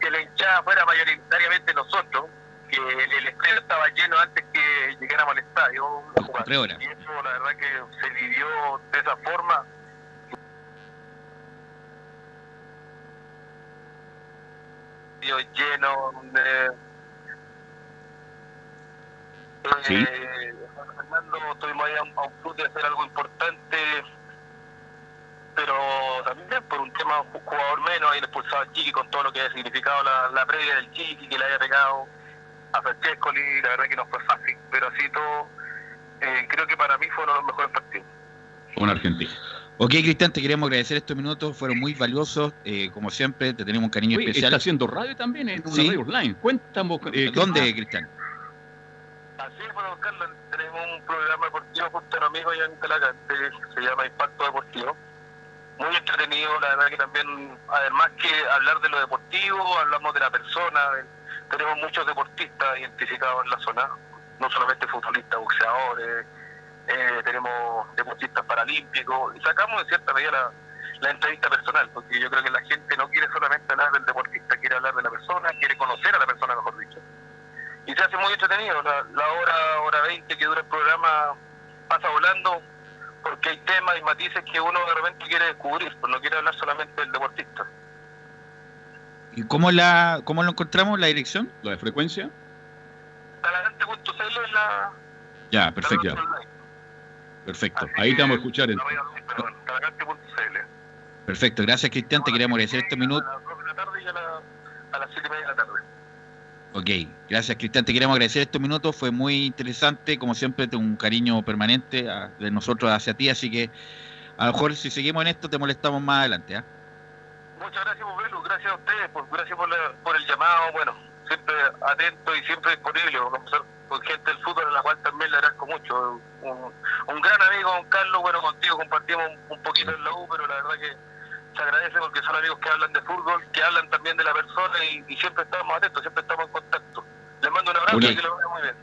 que la hinchada fuera mayoritariamente nosotros, que el, el estadio estaba lleno antes que llegáramos al estadio. a jugar. Tres horas. Y eso la verdad que se vivió de esa forma. Lleno de... Sí. Eh, Fernando, estuvimos ahí a un, a un de hacer algo importante, pero también por un tema ju- jugador menos, ahí expulsado al Chiqui con todo lo que había significado la, la previa del Chiqui, que le había pegado a Francescoli, la verdad que no fue fácil, pero así todo, eh, creo que para mí fue uno de los mejores partidos. Con Argentina. Ok, Cristian, te queremos agradecer estos minutos, fueron muy valiosos. eh, como siempre, te tenemos un cariño especial. está haciendo radio también en una Sí. radio online. Cuéntame. eh, ¿Dónde, Cristian? Así es, bueno, Carlos, tenemos un programa deportivo junto a un amigo allá en Calacante, se llama Impacto Deportivo. Muy entretenido, la verdad que también, además que hablar de lo deportivo, hablamos de la persona, de- tenemos muchos deportistas identificados en la zona, no solamente futbolistas, boxeadores, eh, tenemos deportistas paralímpicos, y sacamos en cierta medida la, entrevista personal, porque yo creo que la gente no quiere solamente hablar del deportista, quiere hablar de la persona, quiere conocer a la persona, mejor dicho y se hace muy entretenido. La, la hora, hora 20 que dura el programa pasa volando porque hay temas y matices que uno de repente quiere descubrir, pues no quiere hablar solamente del deportista. ¿Y cómo, la, cómo lo encontramos, la dirección? ¿La de frecuencia? Talagante.cl es la... Ya, perfecto. ya. Perfecto. Así Ahí te vamos a escuchar. la entonces. voy a- perdón, talagante.cl. Perfecto, gracias, Cristian. Te queremos agradecer estos minutos. A las 2 de la tarde y a, la- a las 7 y media de la tarde. Ok, gracias, Cristian. Te queremos agradecer estos minutos. Fue muy interesante. Como siempre, tengo un cariño permanente ah, de nosotros hacia ti. Así que a lo mejor si seguimos en esto, te molestamos más adelante. ¿ah? Muchas gracias, Belu, gracias a ustedes, por, gracias por, la- por el llamado, bueno, siempre atento y siempre disponible para conversar con gente del fútbol, a la cual también le agradezco mucho. Un, un gran amigo, don Carlos, bueno, contigo compartimos un, un poquito en la U, pero la verdad que se agradece porque son amigos que hablan de fútbol, que hablan también de la persona y, y siempre estamos atentos, siempre estamos en contacto. Les mando un abrazo y que lo vean muy bien.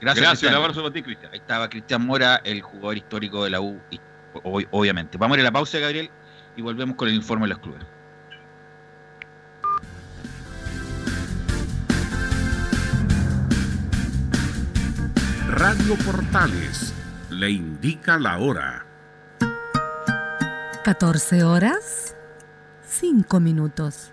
Gracias, Gracias, un abrazo para ti, Cristian. Ahí estaba Cristian Mora, el jugador histórico de la U, y- ob- obviamente. Vamos a ir a la pausa, Gabriel, y volvemos con el informe de los clubes. Radio Portales le indica la hora. 14 horas, 5 minutos.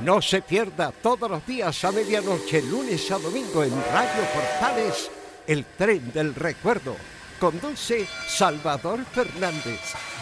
No se pierda todos los días a medianoche, lunes a domingo en Radio Portales, el tren del recuerdo. Conduce Salvador Fernández.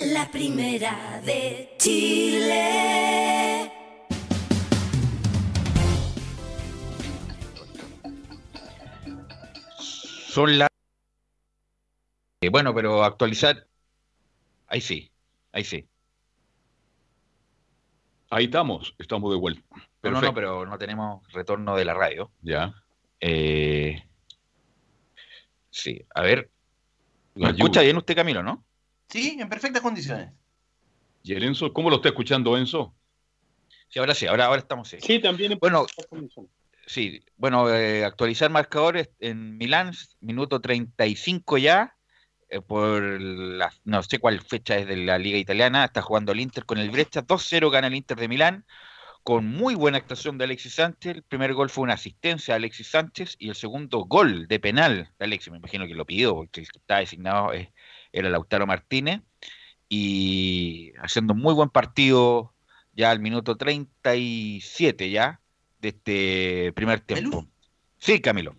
la primera de Chile. Son las... Eh, bueno, pero actualizar... Ahí sí, ahí sí. Ahí estamos, estamos de vuelta. Pero no, no, pero no tenemos retorno de la radio. Ya. Eh, sí, a ver. La ¿Me escucha bien usted, Camilo, no? Sí, en perfectas condiciones. ¿Y el Enzo? ¿Cómo lo está escuchando Enzo? Sí, ahora sí, ahora, ahora estamos sí. Sí, también en Bueno, perfectas condiciones. sí, bueno, eh, actualizar marcadores en Milán, minuto 35 ya, eh, por la, no sé cuál fecha es de la Liga Italiana, está jugando el Inter con el Brescia, 2-0 gana el Inter de Milán, con muy buena actuación de Alexis Sánchez, el primer gol fue una asistencia de Alexis Sánchez y el segundo gol de penal de Alexis, me imagino que lo pidió, porque el que estaba designado eh, era Lautaro Martínez, y haciendo un muy buen partido ya al minuto 37 ya de este primer tiempo. Sí, Camilo.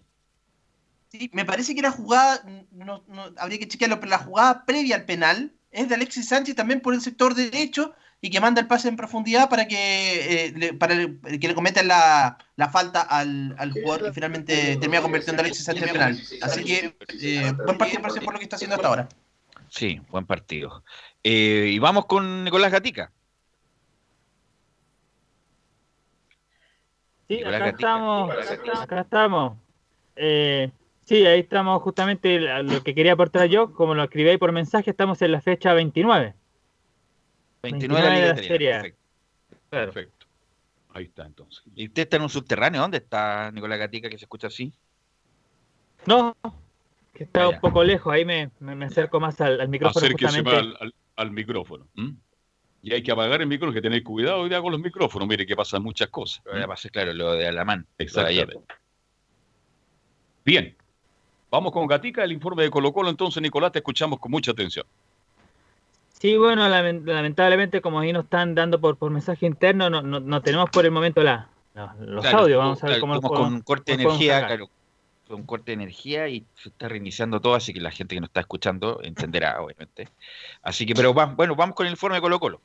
Sí, me parece que la jugada, no, no- habría que chequearlo, pero la jugada previa al penal es de Alexis Sánchez también por el sector derecho y que manda el pase en profundidad para que, eh, le, para el- que le cometan la, la falta al, al jugador que finalmente termina convirtiendo a Alexis Sánchez en penal. Así que eh, buen partido por lo que está haciendo hasta ahora. Sí, buen partido. Eh, y vamos con Nicolás Gatica. Sí, Nicolás acá Gatica. estamos, acá estamos. Eh, sí, ahí estamos justamente lo que quería aportar yo, como lo escribí ahí por mensaje, estamos en la fecha 29. 29 de la Liga Serie A. perfecto. Claro. Perfecto. Ahí está entonces. ¿Y usted está en un subterráneo? ¿Dónde está Nicolás Gatica que se escucha así? No, que está Vaya. un poco lejos, ahí me, me- me acerco más al, al micrófono Acérquese más al, al- al micrófono. Y hay que apagar el micrófono, hay que tener cuidado hoy día con los micrófonos. Mire que pasan muchas cosas. Lo que pasa es, claro, lo de Alamán. Exactamente. Bien. Vamos con Gatica, el informe de Colo Colo. Entonces, Nicolás, te escuchamos con mucha atención. Sí, bueno, lamen- lamentablemente como ahí nos están dando por, por mensaje interno, no, no, no tenemos por el momento la, los Claro, audios, vamos a ver claro, cómo lo estamos podemos- con corte de energía, claro, un corte de energía y se está reiniciando todo, así que la gente que nos está escuchando entenderá, [LAUGHS] obviamente. Así que, pero bueno, vamos con el informe de Colo Colo.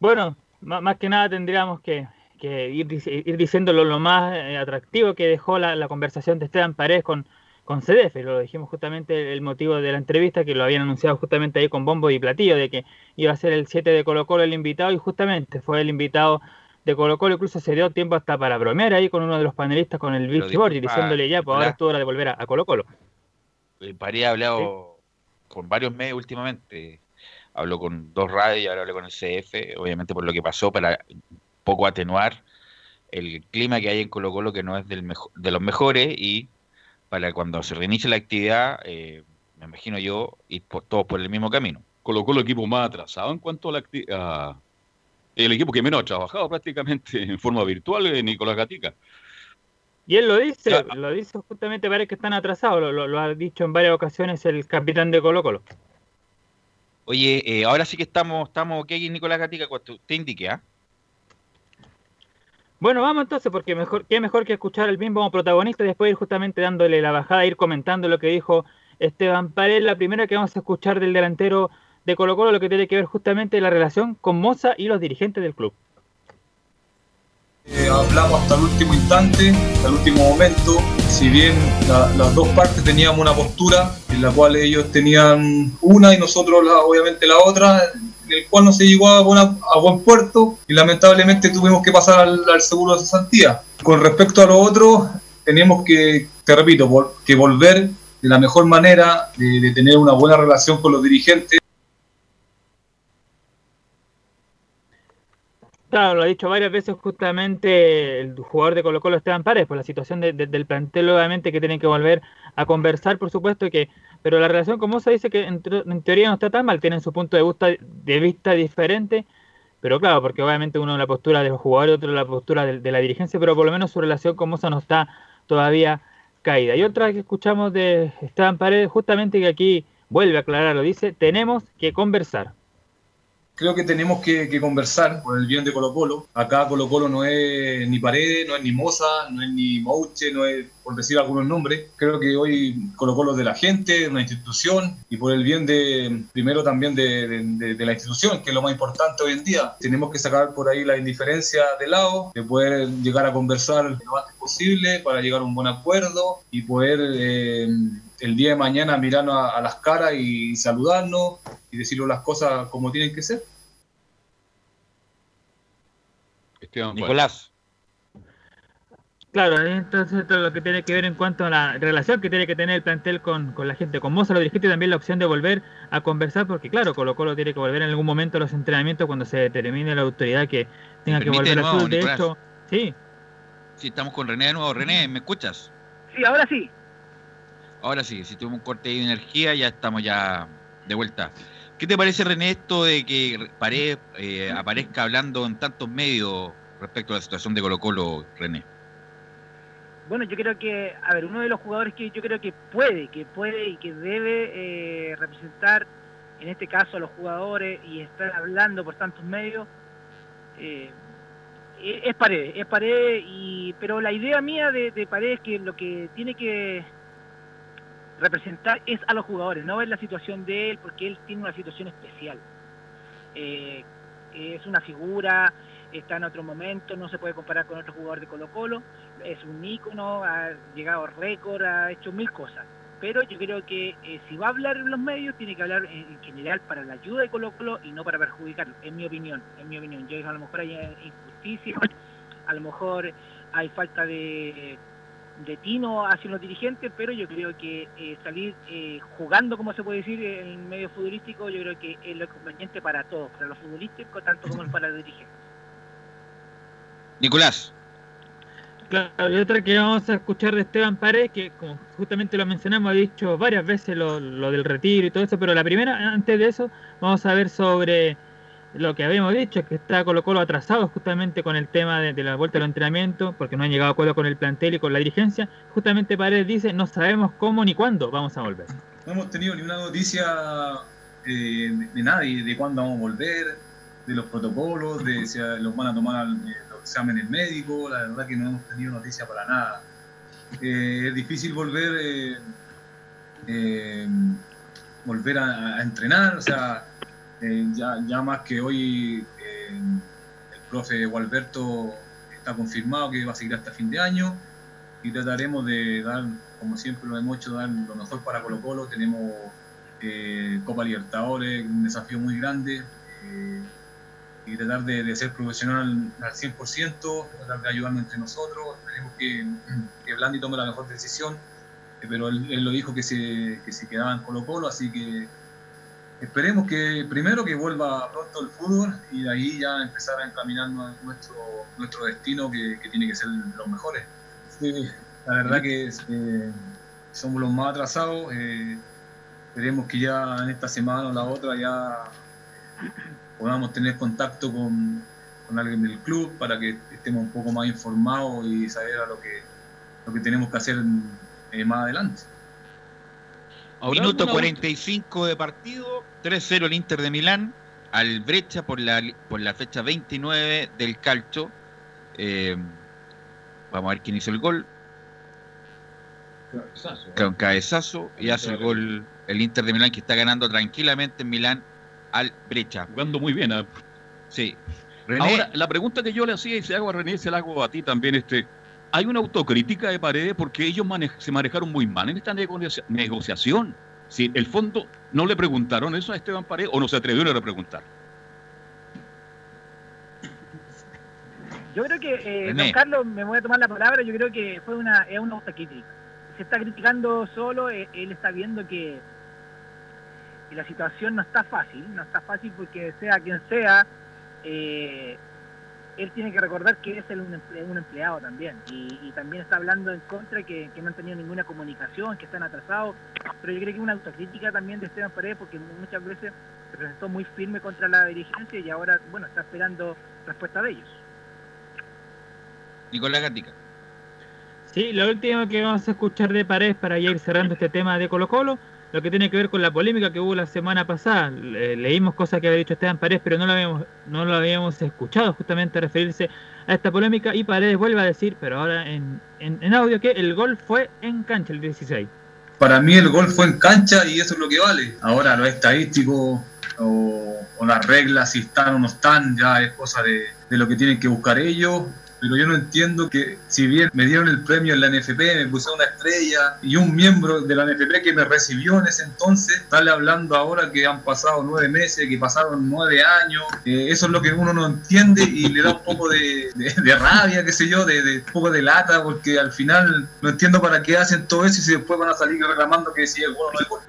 Bueno, má- más que nada tendríamos que, ir, ir diciendo lo, más eh, atractivo que dejó la, la conversación de Esteban Paredes con, con CDF. Lo dijimos justamente el motivo de la entrevista, que lo habían anunciado justamente ahí con bombo y platillo, de que iba a ser el 7 de Colo Colo el invitado, y justamente fue el invitado de Colo Colo, incluso se dio tiempo hasta para bromear ahí con uno de los panelistas, con el Vichy Borgi, diciéndole ya, pues ahora es tu hora de volver a, a Colo Colo. Eh, Paredes ha hablado con varios medios últimamente. Habló con dos radios y ahora habló con el CF, obviamente por lo que pasó, para un poco atenuar el clima que hay en Colo Colo, que no es del mejo- de los mejores, y para cuando se reinicie la actividad, eh, me imagino yo, ir por, todos por el mismo camino. Colo Colo, equipo más atrasado en cuanto a la acti- a- El equipo que menos ha trabajado prácticamente en forma virtual, eh, Nicolás Gatica. Y él lo dice, lo dice justamente, parece que están atrasados, lo, lo- lo ha dicho en varias ocasiones el capitán de Colo Colo. Oye, eh, ahora sí que estamos, estamos ok, Nicolás Gatica, cuando usted indique, ¿ah? Bueno, vamos entonces, porque mejor, qué mejor que escuchar al mismo protagonista y después ir justamente dándole la bajada, ir comentando lo que dijo Esteban Paredes. La primera que vamos a escuchar del delantero de Colo Colo lo que tiene que ver justamente la relación con Moza y los dirigentes del club. Eh, hablamos hasta el último instante, hasta el último momento. Si bien la- las dos partes teníamos una postura en la cual ellos tenían una y nosotros la- obviamente la otra, en el cual no se llegó a, buena- a buen puerto y lamentablemente tuvimos que pasar al, al seguro de cesantía. Con respecto a lo otro, tenemos que, te repito, que volver de la mejor manera, de, de tener una buena relación con los dirigentes. Claro, lo ha dicho varias veces justamente el jugador de Colo Colo Esteban Paredes, por la situación de- de- del plantel obviamente que tienen que volver a conversar, por supuesto que, pero la relación con Moza dice que en, teoría no está tan mal, tienen su punto de vista, de diferente, pero claro, porque obviamente uno la postura del jugador y otro la postura de, de la dirigencia, pero por lo menos su relación con Moza no está todavía caída. Y otra que escuchamos de Esteban Paredes, justamente que aquí vuelve a aclararlo, dice, tenemos que conversar. Creo que tenemos que, conversar por el bien de Colo Colo. Acá Colo Colo no es ni Paredes, no es ni Moza, no es ni Mouche, no es por decir algunos nombres. Creo que hoy Colo Colo es de la gente, de una institución y por el bien de, primero también de la institución, que es lo más importante hoy en día. Tenemos que sacar por ahí la indiferencia de lado, de poder llegar a conversar lo antes posible para llegar a un buen acuerdo y poder eh, el día de mañana mirarnos a, a las caras y saludarnos y decirle las cosas como tienen que ser. Nicolás. Claro, entonces esto es lo que tiene que ver en cuanto a la relación que tiene que tener el plantel con, con la gente, con Moza, los dirigentes y también la opción de volver a conversar, porque claro, Colo Colo tiene que volver en algún momento a los entrenamientos cuando se determine la autoridad que tenga que volver a sur. De hecho, sí, Sí, estamos con René de nuevo. René, ¿me escuchas? Sí, ahora sí. Ahora sí, si tuvimos un corte de energía, ya estamos ya de vuelta. ¿Qué te parece, René, esto de que Pared eh, aparezca hablando en tantos medios respecto a la situación de Colo Colo, René? Bueno, yo creo que, a ver, uno de los jugadores que yo creo que puede, que puede y que debe eh, representar, en este caso a los jugadores y estar hablando por tantos medios, eh, eh, es Paredes, es Paredes, y, pero la idea mía de, de es que lo que tiene que representar es a los jugadores, no ver la situación de él, porque él tiene una situación especial. Eh, es una figura, está en otro momento, no se puede comparar con otro jugador de Colo Colo, es un ícono, ha llegado récord, ha hecho mil cosas. Pero yo creo que eh, si va a hablar en los medios, tiene que hablar en, en general para la ayuda de Colo Colo y no para perjudicarlo, en mi opinión, en mi opinión. Yo a lo mejor hay injusticia, a lo mejor hay falta de, de tino hacia los dirigentes, pero yo creo que eh, salir eh, jugando, como se puede decir, en el medio futbolístico, yo creo que es lo conveniente para todos, para los futbolísticos, tanto como para los dirigentes. Nicolás. Claro, y otra que vamos a escuchar de Esteban Paredes, que como justamente lo mencionamos, ha dicho varias veces lo, lo del retiro y todo eso, pero la primera, antes de eso, vamos a ver sobre lo que habíamos dicho, que está Colo Colo atrasado justamente con el tema de, la vuelta al entrenamiento, porque no han llegado a acuerdo con el plantel y con la dirigencia. Justamente Paredes dice, no sabemos cómo ni cuándo vamos a volver. No hemos tenido ni una noticia eh, de, nadie, de cuándo vamos a volver, de los protocolos, de si los van a tomar eh, los exámenes médicos, la verdad que no hemos tenido noticia para nada. Eh, es difícil volver, eh, eh, volver a entrenar, o sea, eh, ya, ya más que hoy eh, el profe Gualberto está confirmado que va a seguir hasta fin de año y trataremos de dar, como siempre lo hemos hecho, dar lo mejor para Colo Colo. Tenemos eh, Copa Libertadores, un desafío muy grande y tratar de, ser profesional al 100%, tratar de ayudarnos entre nosotros. Esperemos que, que Blandi tome la mejor decisión, pero él, él lo dijo que se, que se quedaba en Colo Colo, así que esperemos que primero que vuelva pronto el fútbol y de ahí ya empezar a encaminarnos a nuestro, nuestro destino que, que tiene que ser los mejores. Sí, la verdad que eh, somos los más atrasados. eh, esperemos que ya en esta semana o la otra ya podamos tener contacto con, con alguien del club para que estemos un poco más informados y saber a lo que, lo que tenemos que hacer eh, más adelante. Minuto 45 de partido, 3-0 el Inter de Milán, al brecha por la, por la fecha 29 del calcio. Eh, vamos a ver quién hizo el gol. Con cabezazo y hace el gol el Inter de Milán que está ganando tranquilamente en Milán al Brecha. Jugando muy bien. ¿ah? Sí. Ahora, la pregunta que yo le hacía y se hago a René, se la hago a ti también, este, hay una autocrítica de Paredes porque ellos mane- se manejaron muy mal en esta negocia- negociación. Si el fondo no le preguntaron eso a Esteban Paredes o no se atrevieron a preguntar. Yo creo que, eh, don Carlos, me voy a tomar la palabra, yo creo que fue una, es una autocrítica. Se está criticando solo, eh, él está viendo que, que la situación no está fácil, no está fácil porque sea quien sea, eh, él tiene que recordar que es el- un, emple- un empleado también y, y también está hablando en contra que, que no han tenido ninguna comunicación, que están atrasados, pero yo creo que es una autocrítica también de Esteban Paredes porque muchas veces se presentó muy firme contra la dirigencia y ahora, bueno, está esperando respuesta de ellos. Nicolás Gatica. Sí, lo último que vamos a escuchar de Paredes para ya ir cerrando este tema de Colo Colo, lo que tiene que ver con la polémica que hubo la semana pasada. Le- leímos cosas que había dicho Esteban Paredes, pero no lo habíamos, no lo habíamos escuchado justamente referirse a esta polémica y Paredes vuelve a decir, pero ahora en, en, en audio, que el gol fue en cancha el 16. Para mí el gol fue en cancha y eso es lo que vale. Ahora lo estadístico o, o las reglas, si están o no están, ya es cosa de, de lo que tienen que buscar ellos. Pero yo no entiendo que si bien me dieron el premio en la NFP, me pusieron una estrella y un miembro de la NFP que me recibió en ese entonces, sale hablando ahora que han pasado nueve meses, que pasaron nueve años. Eh, eso es lo que uno no entiende y le da un poco de, de- rabia, qué sé yo, de, de un poco de lata, porque al final no entiendo para qué hacen todo eso y si después van a salir reclamando que si el gol o no es gol.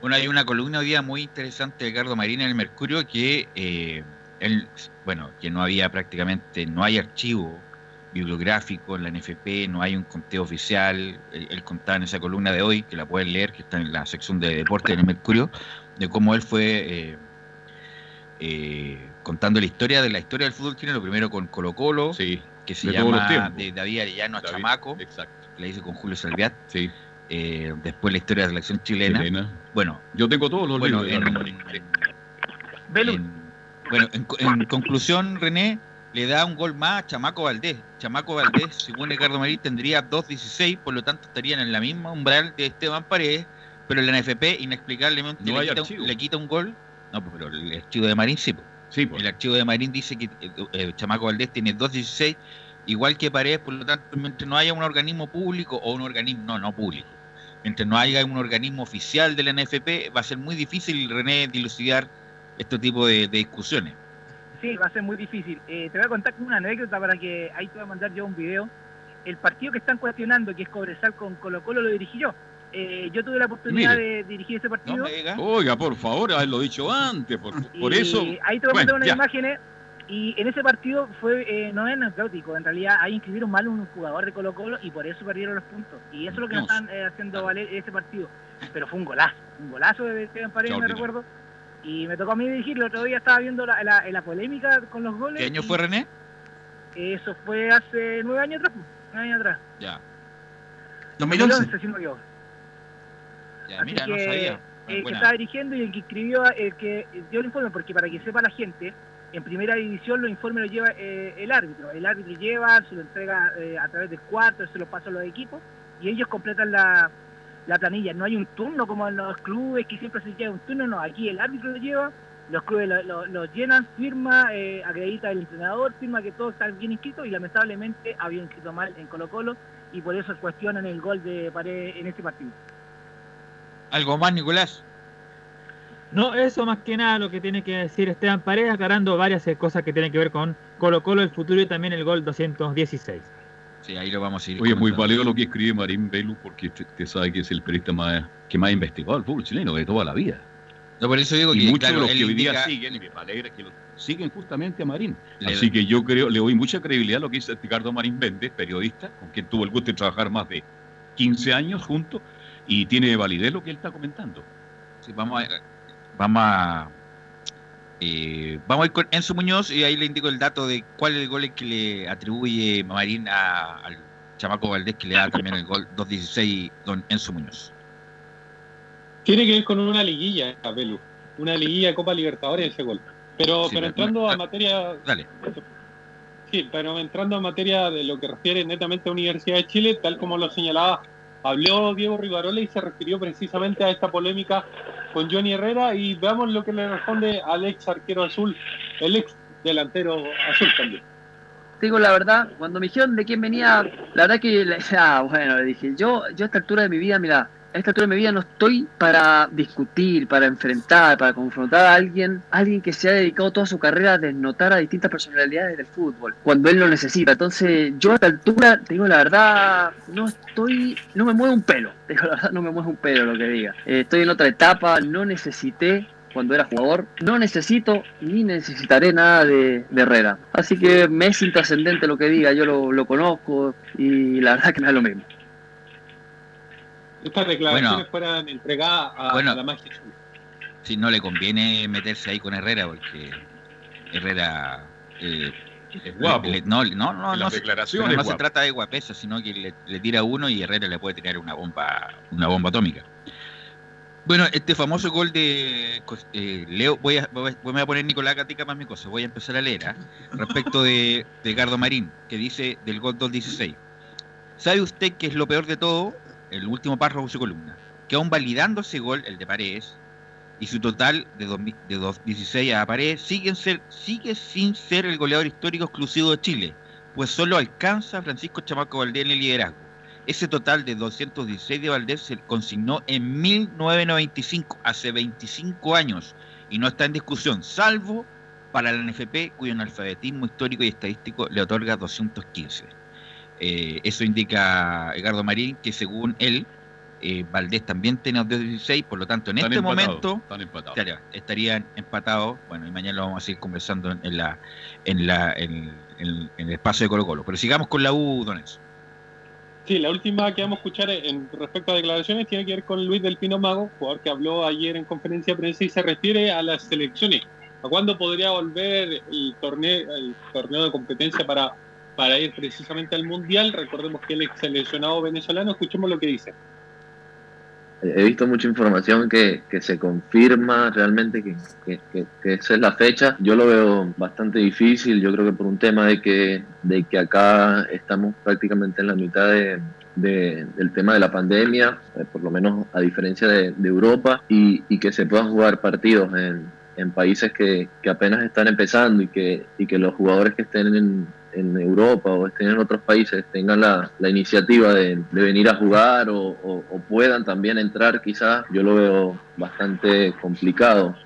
Bueno, hay una columna hoy día muy interesante de Ricardo Marín en el Mercurio que eh, él, bueno, que no había prácticamente, no hay archivo bibliográfico en la NFP, no hay un conteo oficial. Él, él contaba en esa columna de hoy, que la pueden leer, que está en la sección de deporte en el Mercurio, de cómo él fue eh, eh, contando la historia de la historia del fútbol chileno, primero con Colo Colo, que se llama de David Arellano a David, Chamaco, exacto. que la hice con Julio Salviat. Eh, después la historia de la selección chilena. Chilena. Bueno, Yo tengo todos los bueno, libros. en, en- bueno, en, en conclusión, René le da un gol más a Chamaco Valdés. Chamaco Valdés, según Ricardo Marín, tendría 2.16, por lo tanto estarían en la misma umbral de Esteban Paredes, pero la NFP inexplicablemente No le, quita, un- le quita un gol. No, pues, pero el archivo de Marín sí. pues. El archivo de Marín dice que eh, eh, Chamaco Valdés tiene 2.16, igual que Paredes, por lo tanto, mientras no haya un organismo público o un organismo, no, no público, mientras no haya un organismo oficial de la NFP, va a ser muy difícil, René, dilucidar este tipo de, de discusiones. Sí, va a ser muy difícil. Eh, te voy a contar una anécdota para que ahí te voy a mandar yo un video. El partido que están cuestionando, que es Cobresal con Colo Colo, lo dirigí yo. Eh, yo tuve la oportunidad Mire. de dirigir ese partido. Oiga, por favor, haberlo dicho antes, por, eso. Ahí te voy a mandar Bueno, unas ya. imágenes. Y en ese partido fue eh, no es anecdótico. En realidad ahí inscribieron mal un jugador de Colo Colo y por eso perdieron los puntos. Y eso es lo que nos están eh, haciendo valer ese partido. Pero fue un golazo. Un golazo de Esteban Paredes, me recuerdo. Y me tocó a mí dirigirlo. El otro día estaba viendo la, la- la polémica con los goles. ¿Qué año fue René? Eso fue hace nueve años atrás. pues, Nueve años atrás. Ya. 2011, si no me equivoco. Ya, Así mira, no que, sabía. eh, Buena. que estaba dirigiendo y el que escribió, el que dio el informe, porque para que sepa la gente, en primera división los informes los lleva eh, el árbitro. El árbitro lleva, se lo entrega eh, a través del cuarto, se lo pasa a los equipos y ellos completan la, la planilla. No hay un turno como en los clubes que siempre se lleva un turno, no. Aquí el árbitro lo lleva, los clubes lo, lo- lo llenan, firma, eh, acredita el entrenador, firma que todo está bien inscrito y lamentablemente había inscrito mal en Colo Colo y por eso cuestionan el gol de Paredes en este partido. ¿Algo más, Nicolás? No, eso más que nada lo que tiene que decir Esteban Paredes, aclarando varias eh, cosas que tienen que ver con Colo Colo, el futuro y también el gol 216. Sí, ahí lo vamos a ir. Oye, muy válido lo que escribe Marín Velu, porque usted, sabe que es el periodista más, que más ha investigado el fútbol chileno de toda la vida. No, por eso digo y que, muchos claro, de los que hoy día indica- siguen, y me alegra que siguen justamente a Marín. Le- Así que yo creo, le doy mucha credibilidad a lo que dice Ricardo Marín Méndez, periodista, con quien tuvo el gusto de trabajar más de 15 años juntos, y tiene validez lo que él está comentando. Sí, vamos a, vamos a, eh, vamos a ir con Enzo Muñoz y ahí le indico el dato de cuál es el gol que le atribuye Marín a- al chamaco Valdés que le da también el gol 2.16 don Enzo Muñoz. Tiene que ver con una liguilla, Belu. Una liguilla de Copa Libertadores ese gol. Pero, Sí, pero pero- entrando a materia. Dale. Sí, pero entrando a materia de lo que refiere netamente a Universidad de Chile, tal como lo señalaba, habló Diego Rivarola y se refirió precisamente a esta polémica con Johnny Herrera y veamos lo que le responde al ex arquero azul, el ex delantero azul también. digo la verdad, cuando me dijeron de quién venía, la verdad que, [LAUGHS] ah, bueno, le dije, yo, yo a esta altura de mi vida, mira, a esta altura de mi vida no estoy para discutir, para enfrentar, para confrontar a alguien, alguien que se ha dedicado toda su carrera a desnotar a distintas personalidades del fútbol, cuando él lo necesita. Entonces, yo a esta altura, te digo la verdad, no estoy, no me mueve un pelo, [LAUGHS] te digo la verdad, no me mueve un pelo lo que diga. Eh, estoy en otra etapa, no necesité cuando era jugador, no necesito ni necesitaré nada de, Herrera. Así que me es intrascendente lo que diga, yo lo, lo conozco y la verdad que me da lo mismo. Estas declaraciones Bueno. fueran entregadas a, Bueno. a la magia. Si no le conviene meterse ahí con Herrera, porque Herrera. eh, Es guapo. le- no, no, no, no, se- no se trata de guapesa, sino que le, le tira uno y Herrera le puede tirar una bomba, una bomba atómica. Bueno, este famoso gol de eh, Leo, voy a, voy a- voy a poner Nicolás Gatica más mi cosa, voy a empezar a leer, ¿ah? respecto de, de Gardo Marín, que dice del gol 216. ¿Sabe usted qué es lo peor de todo? El último párrafo de su columna. Que aún validando ese gol, el de Paredes, y su total de, 2000 de 216 a Paredes, siguen ser, sigue sin ser el goleador histórico exclusivo de Chile, pues solo alcanza Francisco Chamaco Valdés en el liderazgo. Ese total de 216 de Valdés se consignó en 1995, hace 25 años, y no está en discusión, salvo para la NFP, cuyo analfabetismo histórico y estadístico le otorga 215. Eh, eso indica Edgardo Marín, que según él, eh, Valdés también tiene 216, por lo tanto, en Están este momento están empatados. claro, estarían empatados. Bueno, y mañana lo vamos a seguir conversando en, en la, en, la, en, en- en el espacio de Colo Colo. Pero sigamos con la U, Don Enzo. Sí, la última que vamos a escuchar en respecto a declaraciones tiene que ver con Luis del Pino Mago, jugador que habló ayer en conferencia de prensa y se refiere a las selecciones. ¿A cuándo podría volver el torneo, el torneo de competencia para, para ir precisamente al Mundial? Recordemos que el ex seleccionado venezolano, escuchemos lo que dice. he visto mucha información que, que se confirma realmente que, que- que- esa es la fecha. Yo lo veo bastante difícil, yo creo que por un tema de que, de que acá estamos prácticamente en la mitad de, de- del tema de la pandemia, eh, por lo menos a diferencia de, de Europa, y, y que se puedan jugar partidos en, en países que, que apenas están empezando y que, y que los jugadores que estén en, en Europa o estén en otros países tengan la, la iniciativa de, de venir a jugar o, o- o puedan también entrar quizás, yo lo veo bastante complicado.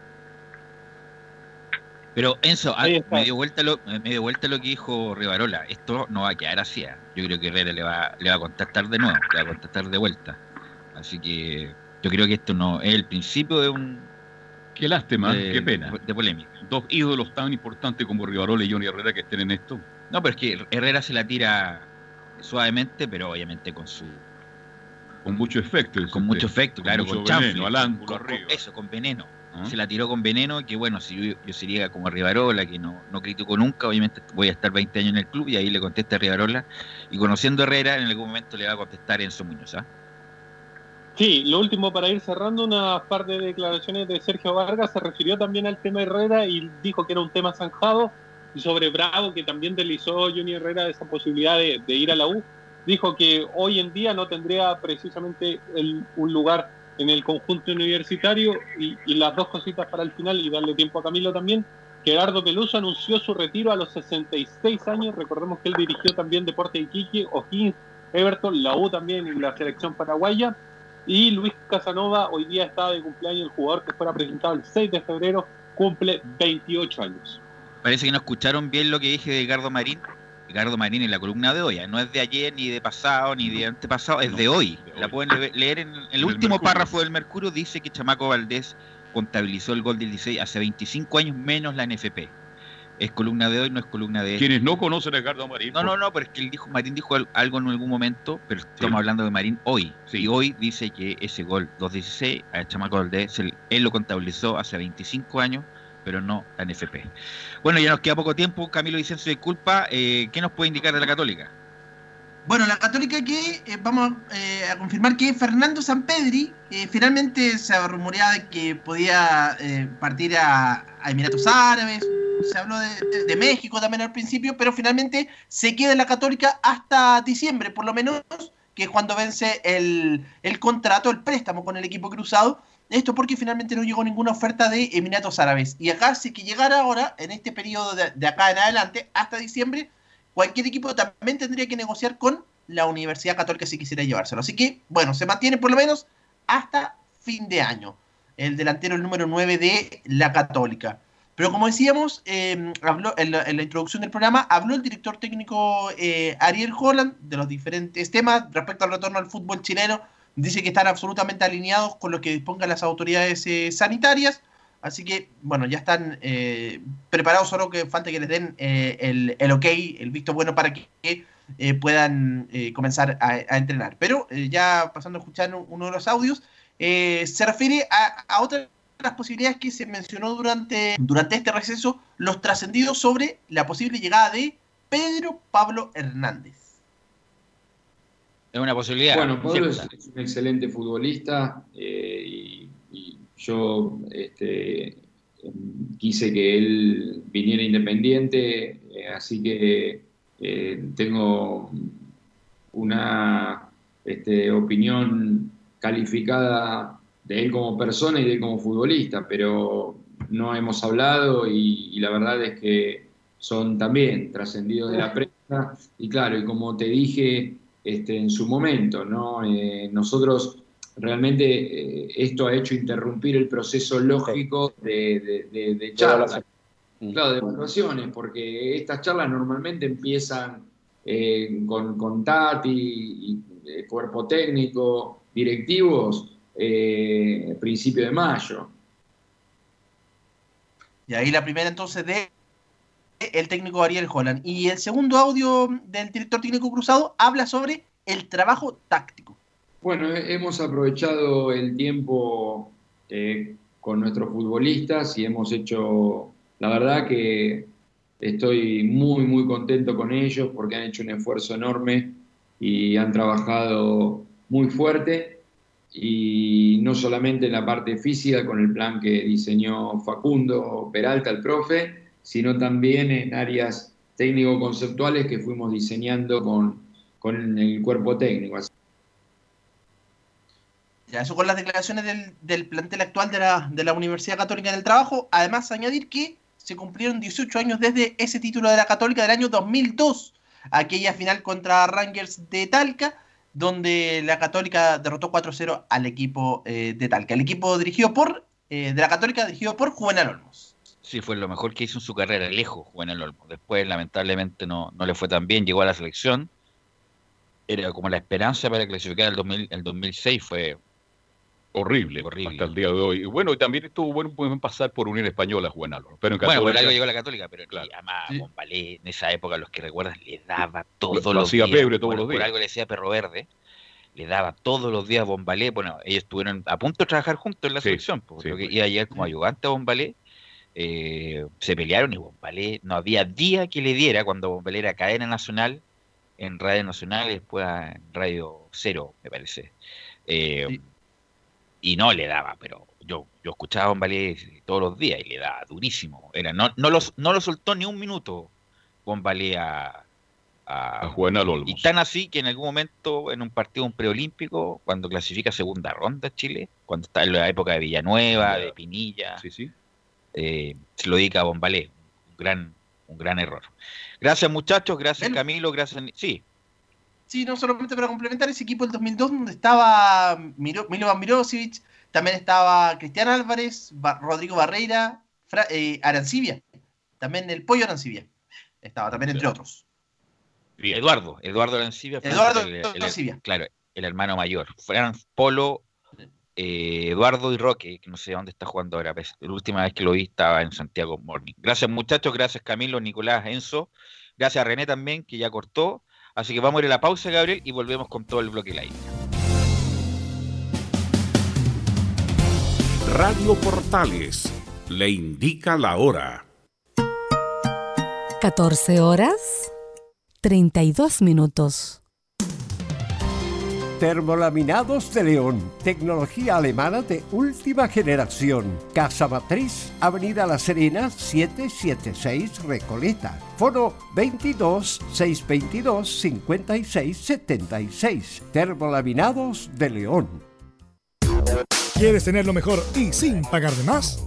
Pero Enzo, ah, me dio, vuelta lo, me dio vuelta lo que dijo Rivarola. Esto no va a quedar así. ah. Yo creo que Herrera le va, le va a contestar de nuevo, le va a contestar de vuelta. Así que yo creo que esto no es el principio de un. Qué lástima, de- qué pena. De polémica. Dos ídolos tan importantes como Rivarola y Johnny Herrera que estén en esto. No, pero es que Herrera se la tira suavemente, pero obviamente con su. Con mucho efecto. Con usted. mucho efecto, Con claro, mucho con chanfle, veneno, al ángulo, con-. Eso, con veneno. ¿Ah? Se la tiró con veneno, que bueno, si yo, yo sería como Rivarola, que no, no critico nunca, obviamente voy a estar 20 años en el club y ahí le contesta a Rivarola. Y conociendo a Herrera, en algún momento le va a contestar Enzo Muñoz. ¿ah? Sí, lo último para ir cerrando, una par de declaraciones de Sergio Vargas se refirió también al tema Herrera y dijo que era un tema zanjado y sobre Bravo, que también deslizó Johnny Herrera esa posibilidad de, de ir a la U, dijo que hoy en día no tendría precisamente el- un lugar en el conjunto universitario y, las dos cositas para el final y darle tiempo a Camilo también. Gerardo Peluso anunció su retiro a los 66 años, recordemos que él dirigió también Deporte Iquique, O'Higgins, Everton, la U también y la selección paraguaya. Y Luis Casanova hoy día está de cumpleaños, el jugador que fuera presentado el 6 de febrero cumple 28 años. Parece que no escucharon bien lo que dije de Gardo Marín. Gardo Marín en la columna de hoy, ¿ah? no es de ayer, ni de pasado, ni de antepasado, es de hoy. La pueden le- leer en el último párrafo del Mercurio, dice que Chamaco Valdés contabilizó el gol del 16 hace 25 años menos la NFP. Es columna de hoy, no es columna de... Quienes no conocen a Edgardo Marín. No, no, no, pero es que él dijo, Marín dijo al- algo en algún momento, pero estamos hablando de Marín hoy. Y hoy dice que ese gol 2-16 a Chamaco Valdés, él lo contabilizó hace 25 años, pero no la NFP. Bueno, ya nos queda poco tiempo. Camilo Vicencio, disculpa. Eh, ¿Qué nos puede indicar de la Católica? Bueno, la Católica que eh, vamos eh, a confirmar que Fernando Sampedri finalmente se rumoreaba que podía partir a, Emiratos Árabes, se habló de, de- de México también al principio, pero finalmente se queda en la Católica hasta diciembre, por lo menos, que es cuando vence el, el contrato, el préstamo con el equipo cruzado. Esto porque finalmente no llegó ninguna oferta de Emiratos Árabes. Y acá, si que llegara ahora, en este periodo de, de acá en adelante, hasta diciembre, cualquier equipo también tendría que negociar con la Universidad Católica si quisiera llevárselo. Así que, bueno, se mantiene por lo menos hasta fin de año. El delantero, el número 9 de la Católica. Pero como decíamos, eh, habló en la, en la, introducción del programa, habló el director técnico eh, Ariel Holland de los diferentes temas respecto al retorno al fútbol chileno. Dice que están absolutamente alineados con lo que dispongan las autoridades eh, sanitarias. Así que, bueno, ya están eh, preparados, solo que falta que les den eh, el, el, ok, el visto bueno para que puedan comenzar a, entrenar. Pero ya pasando a escuchar uno de los audios, se refiere a, a otra las posibilidades que se mencionó durante, durante este receso, los trascendidos sobre la posible llegada de Pedro Pablo Hernández. Es una posibilidad. Bueno, Pablo es, es, un excelente futbolista eh, y, y, yo este, quise que él viniera independiente, eh, así que eh, tengo una este, opinión calificada de él como persona y de él como futbolista, pero no hemos hablado y, y la verdad es que son también trascendidos de la prensa. Y claro, y como te dije este, en su momento, ¿no? Eh, nosotros realmente eh, esto ha hecho interrumpir el proceso lógico de, de, de, de charlas, claro, de evaluaciones, porque estas charlas normalmente empiezan eh, con, con Tati, y, y, cuerpo técnico, directivos, eh, principio de mayo. Y ahí la primera entonces de el técnico Ariel Holland. Y el segundo audio del director técnico cruzado habla sobre el trabajo táctico. Bueno, hemos aprovechado el tiempo eh, con nuestros futbolistas y hemos hecho, la verdad que estoy muy, muy contento con ellos porque han hecho un esfuerzo enorme y han trabajado muy fuerte y no solamente en la parte física con el plan que diseñó Facundo Peralta, el profe, sino también en áreas técnico-conceptuales que fuimos diseñando con, con el cuerpo técnico. Ya, eso con las declaraciones del, del plantel actual de la, de la, Universidad Católica del Trabajo. Además, añadir que se cumplieron 18 años desde ese título de la Católica del año 2002, aquella final contra Rangers de Talca, donde la Católica derrotó 4-0 al equipo eh, de Talca. El equipo dirigido por, eh, de la Católica dirigido por Juvenal Olmos. Sí, fue lo mejor que hizo en su carrera, lejos Juvenal Olmos. Después, lamentablemente, no, no le fue tan bien, llegó a la selección. Era como la esperanza para clasificar el, 2000, el 2006, fue horrible, horrible, hasta el día de hoy. Y bueno, y también estuvo bueno pueden pasar por Unión Española, Juvenal. Pero en Católica, bueno, por algo llegó a la Católica, pero claro. además sí. Bombalé, en esa época, los que recuerdan, le daba todos lo, los días. Pebre todos bueno, los días. Por algo le decía Perro Verde, le daba todos los días a Bombalé. Bueno, ellos estuvieron a punto de trabajar juntos en la Sí, selección, porque sí, que sí. iba a llegar como ayudante a Bombalé. Eh, se pelearon y Bombalé, no había día que le diera cuando Bombalé era cadena nacional, en Radio Nacional y después en Radio Cero, me parece. Eh, Sí. y no le daba, pero yo, yo escuchaba a Bombalé todos los días y le daba durísimo. Era, no, no, los, no lo soltó ni un minuto Bombalé a, a, A Olmos. y tan así que en algún momento, en un partido un preolímpico, cuando clasifica segunda ronda Chile, cuando está en la época de Villanueva, de Pinilla, Sí, sí. Eh, se lo dedica a Bombalé. Un gran, un gran error. Gracias muchachos, gracias Camilo, gracias... Sí, Sí, no solamente para complementar ese equipo del 2002 donde estaba Miro, Milovan Mirosevic, también estaba Cristian Álvarez, Ba- Rodrigo Barreira, Fra- eh, Arancibia, también el Pollo Arancibia, estaba también entre otros. Eduardo, Eduardo Arancibia. Eduardo el- el- el- Arancibia. claro, el hermano mayor. Franz Polo, eh, Eduardo y Roque, que no sé dónde está jugando ahora. pues, La última vez que lo vi estaba en Santiago Morning. Gracias muchachos, gracias Camilo, Nicolás, Enzo. Gracias a René también, que ya cortó. Así que vamos a ir a la pausa, Gabriel, y volvemos con todo el bloque live. Radio Portales le indica la hora. 14 horas 32 minutos. Termolaminados de León, tecnología alemana de última generación. Casa Matriz, Avenida La Serena, 776 Recoleta. Foro 22 622 56 76. Termolaminados de León. ¿Quieres tener lo mejor y sin pagar de más?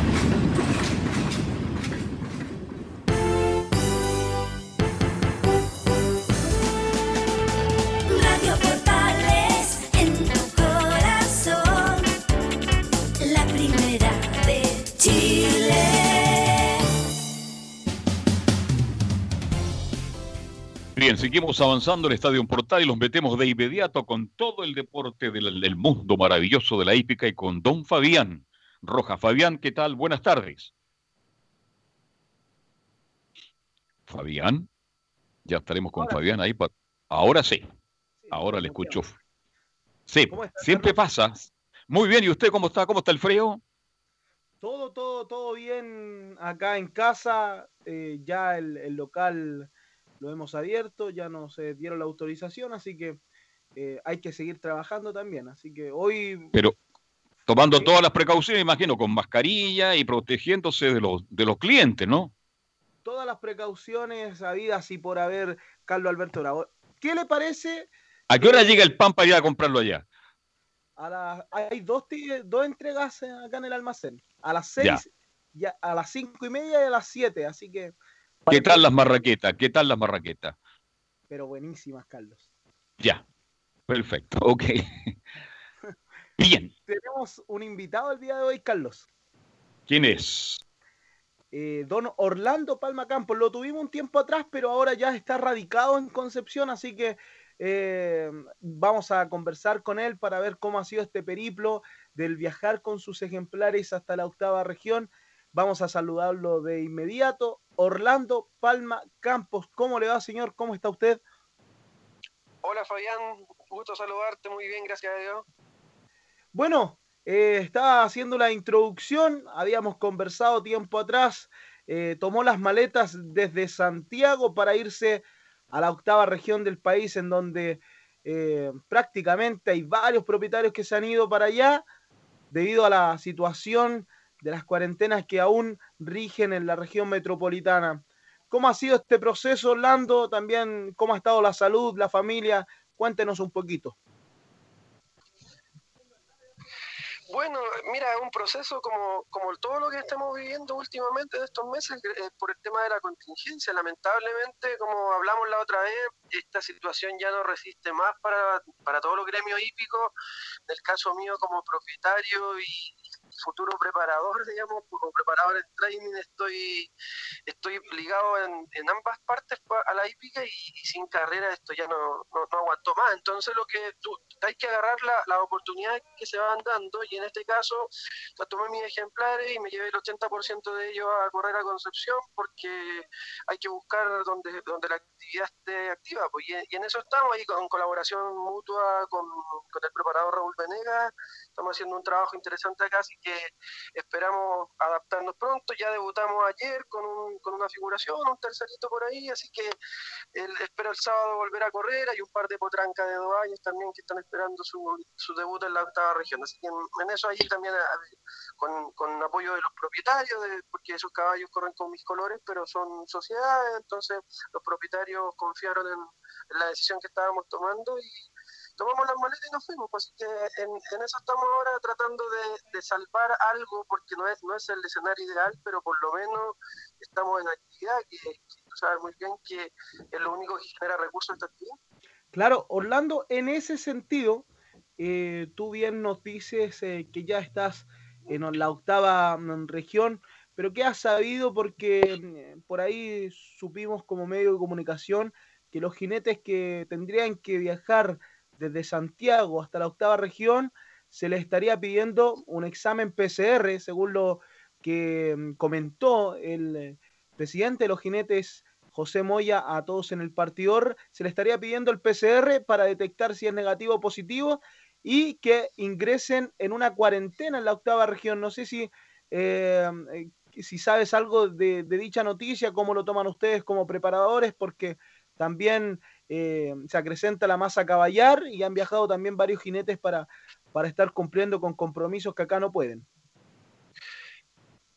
Bien, seguimos avanzando en Estadio Portal y los metemos de inmediato con todo el deporte del, del mundo maravilloso de la hípica y con don Fabián Roja. Fabián, ¿qué tal? Buenas tardes. Fabián, ya estaremos con Fabián ahí. pa- Ahora sí, ahora le escucho. Sí, siempre pasa. Muy bien, ¿y usted cómo está? ¿Cómo está el frío? Todo, todo, todo bien acá en casa. eh, ya el, el local lo hemos abierto, ya nos eh, dieron la autorización, así que eh, hay que seguir trabajando también. Así que hoy Pero tomando todas las precauciones, imagino, con mascarilla y protegiéndose de los, de los clientes, ¿no? todas las precauciones habidas y por haber, Carlos Alberto Bravo. ¿Qué le parece? ¿A qué hora llega el pan para ir a comprarlo allá? A la- hay dos, dos entregas eh, acá en el almacén. A las Ya. seis, y a, a las cinco y media y a las siete. Así que, ¿Qué tal las marraquetas? ¿Qué tal las marraquetas? pero buenísimas, Carlos. Ya, perfecto, ok. [LAUGHS] Bien, Tenemos un invitado el día de hoy, Carlos. ¿quién es? eh, don Orlando Palma Campos. Lo tuvimos un tiempo atrás, pero ahora ya está radicado en Concepción, así que eh, vamos a conversar con él para ver cómo ha sido este periplo del viajar con sus ejemplares hasta la octava región. Vamos a saludarlo de inmediato. Orlando Palma Campos, ¿cómo le va, señor? ¿Cómo está usted? Hola Fabián, gusto saludarte, muy bien, gracias a Dios. Bueno, eh, estaba haciendo la introducción, habíamos conversado tiempo atrás, eh, tomó las maletas desde Santiago para irse a la octava región del país en donde eh, prácticamente hay varios propietarios que se han ido para allá debido a la situación de las cuarentenas que aún rigen en la región metropolitana. ¿Cómo ha sido este proceso, Orlando? También, ¿cómo ha estado la salud, la familia? Cuéntenos un poquito. Bueno, mira, es un proceso como, como todo lo que estamos viviendo últimamente de estos meses eh, por el tema de la contingencia. Lamentablemente, como hablamos la otra vez, esta situación ya no resiste más para, para todos los gremios hípicos. En el caso mío como propietario y, futuro preparador, digamos, como preparador en training, estoy, estoy ligado en, en ambas partes pa- a la hípica y, sin carrera esto ya no, no, no aguantó más. Entonces lo que tú, hay que agarrar la- las oportunidades que se van dando y en este caso tomé mis ejemplares y me llevé el 80% de ellos a correr a Concepción porque hay que buscar donde, donde la actividad esté activa. Pues, y, y en eso estamos ahí con colaboración mutua con, con el preparador Raúl Venegas. Estamos haciendo un trabajo interesante acá, así que esperamos adaptarnos pronto. Ya debutamos ayer con, un- con una figuración, un tercerito por ahí, así que espero el sábado volver a correr. Hay un par de potrancas de dos años también que están esperando su, su debut en la octava región. Así que en, eso ahí también con, con apoyo de los propietarios, de- porque esos caballos corren con mis colores, pero son sociedades, entonces los propietarios confiaron en, en la decisión que estábamos tomando y tomamos las maletas y nos fuimos. Pues, así que en, eso estamos ahora tratando de, salvar algo, porque no es, no es el escenario ideal, pero por lo menos estamos en actividad, que, que tú sabes muy bien que es lo único que genera recursos esta. Claro, Orlando, en ese sentido, eh, tú bien nos dices eh, que ya estás en la octava mm, región, pero ¿qué has sabido? Porque mm, por ahí supimos como medio de comunicación que los jinetes que tendrían que viajar desde Santiago hasta la octava región, se les estaría pidiendo un examen PCR, según lo que mm, comentó el eh, presidente de los jinetes José Moya a todos en el partidor, se le estaría pidiendo el PCR para detectar si es negativo o positivo y que ingresen en una cuarentena en la octava región. No sé si, eh, eh, si sabes algo de dicha noticia, cómo lo toman ustedes como preparadores, porque también eh, se acrecenta la masa caballar y han viajado también varios jinetes para, para estar cumpliendo con compromisos que acá no pueden.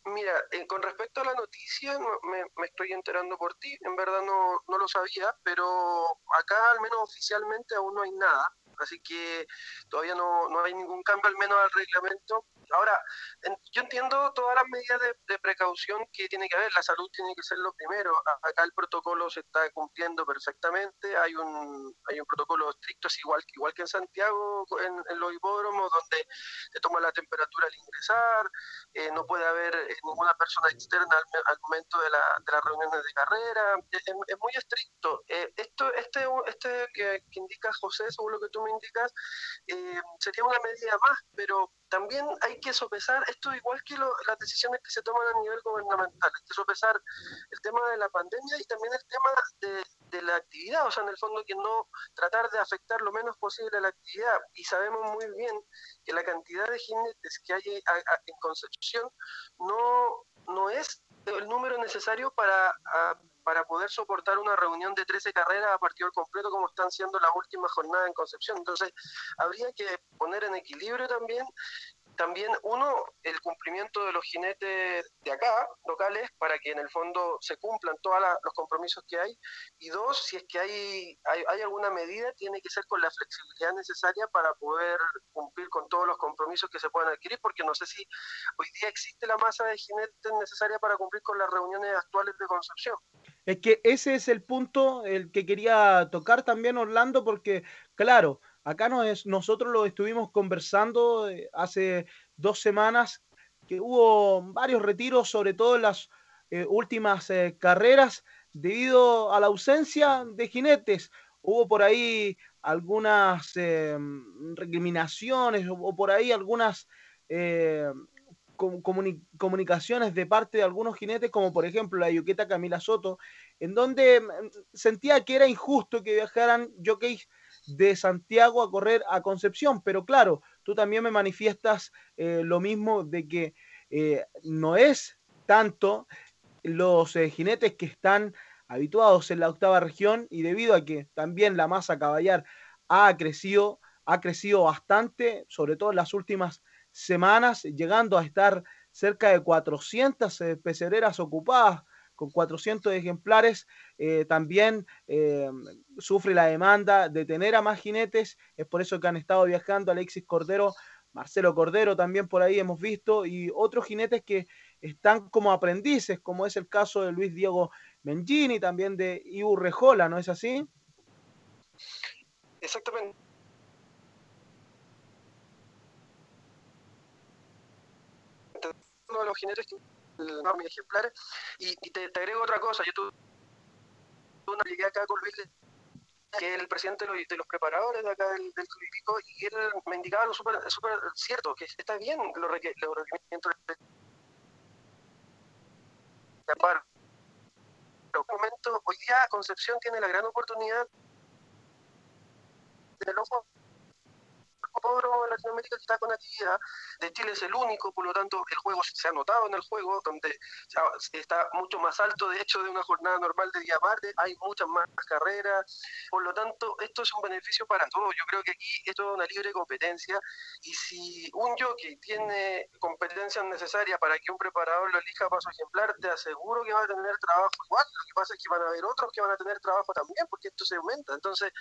Mira, eh, con respecto a la noticia, no- me, me estoy enterando por ti, en verdad no, no lo sabía, pero acá al menos oficialmente aún no hay nada, así que todavía no, no hay ningún cambio al menos al reglamento. Ahora, yo entiendo todas las medidas de, precaución que tiene que haber, la salud tiene que ser lo primero, acá el protocolo se está cumpliendo perfectamente, hay un, hay un protocolo estricto, es igual, igual que en Santiago, en, los hipódromos, donde se toma la temperatura al ingresar, eh, no puede haber eh, ninguna persona externa al, al momento de, la- de las reuniones de carrera, es muy estricto. Eh, esto, este, este que, que indica José, según lo que tú me indicas, eh, sería una medida más, pero también hay que sopesar, esto igual que lo- las decisiones que se toman a nivel gubernamental, hay que sopesar el tema de la pandemia y también el tema de, de la actividad, o sea, en el fondo que no tratar de afectar lo menos posible a la actividad. Y sabemos muy bien que la cantidad de jinetes que hay a- a- en Concepción no, no es el número necesario para, a- para poder soportar una reunión de 13 carreras a partido completo como están siendo las últimas jornadas en Concepción. Entonces, habría que poner en equilibrio también también uno el cumplimiento de los jinetes de acá locales para que en el fondo se cumplan todos los compromisos que hay. Y dos si es que hay, hay hay alguna medida tiene que ser con la flexibilidad necesaria para poder cumplir con todos los compromisos que se puedan adquirir porque no sé si hoy día existe la masa de jinetes necesaria para cumplir con las reuniones actuales de Concepción. Es que ese es el punto el que quería tocar también Orlando, porque claro, acá no es, nosotros lo estuvimos conversando eh, hace dos semanas, que hubo varios retiros, sobre todo en las eh, últimas eh, carreras, debido a la ausencia de jinetes. Hubo por ahí algunas recriminaciones o, por ahí algunas com- comuni- comunicaciones de parte de algunos jinetes, como por ejemplo la yuqueta Camila Soto, en donde mm, sentía que era injusto que viajaran jockeys de Santiago a correr a Concepción, pero claro, tú también me manifiestas eh, lo mismo de que eh, no es tanto los eh, jinetes que están habituados en la octava región y debido a que también la masa caballar ha crecido, ha crecido bastante, sobre todo en las últimas semanas, llegando a estar cerca de 400 eh, ocupadas con 400 ejemplares, eh, también eh, sufre la demanda de tener a más jinetes, es por eso que han estado viajando Alexis Cordero, Marcelo Cordero también por ahí hemos visto, y otros jinetes que están como aprendices, como es el caso de Luis Diego Mengini, también de Ibu Rejola, ¿no es así? exactamente de los jinetes que el enorme ejemplares. Y, y te, te agrego otra cosa, yo tuve una llegué acá con Luis que es el presidente de los, preparadores de acá del, del y él me indicaba lo súper cierto, que está bien los, los requerimientos de amparo. Pero en momento, hoy día Concepción tiene la gran oportunidad de el ojo hipódromo en Latinoamérica que está con actividad. De Chile es el único, por lo tanto, el juego se ha notado en el juego, donde está mucho más alto, de hecho, de una jornada normal de día martes, hay muchas más carreras, por lo tanto, esto es un beneficio para todos. Yo creo que aquí esto es una libre competencia, y si un jockey tiene competencias necesarias para que un preparador lo elija para su ejemplar, te aseguro que va a tener trabajo igual. Lo que pasa es que van a haber otros que van a tener trabajo también, porque esto se aumenta. Entonces,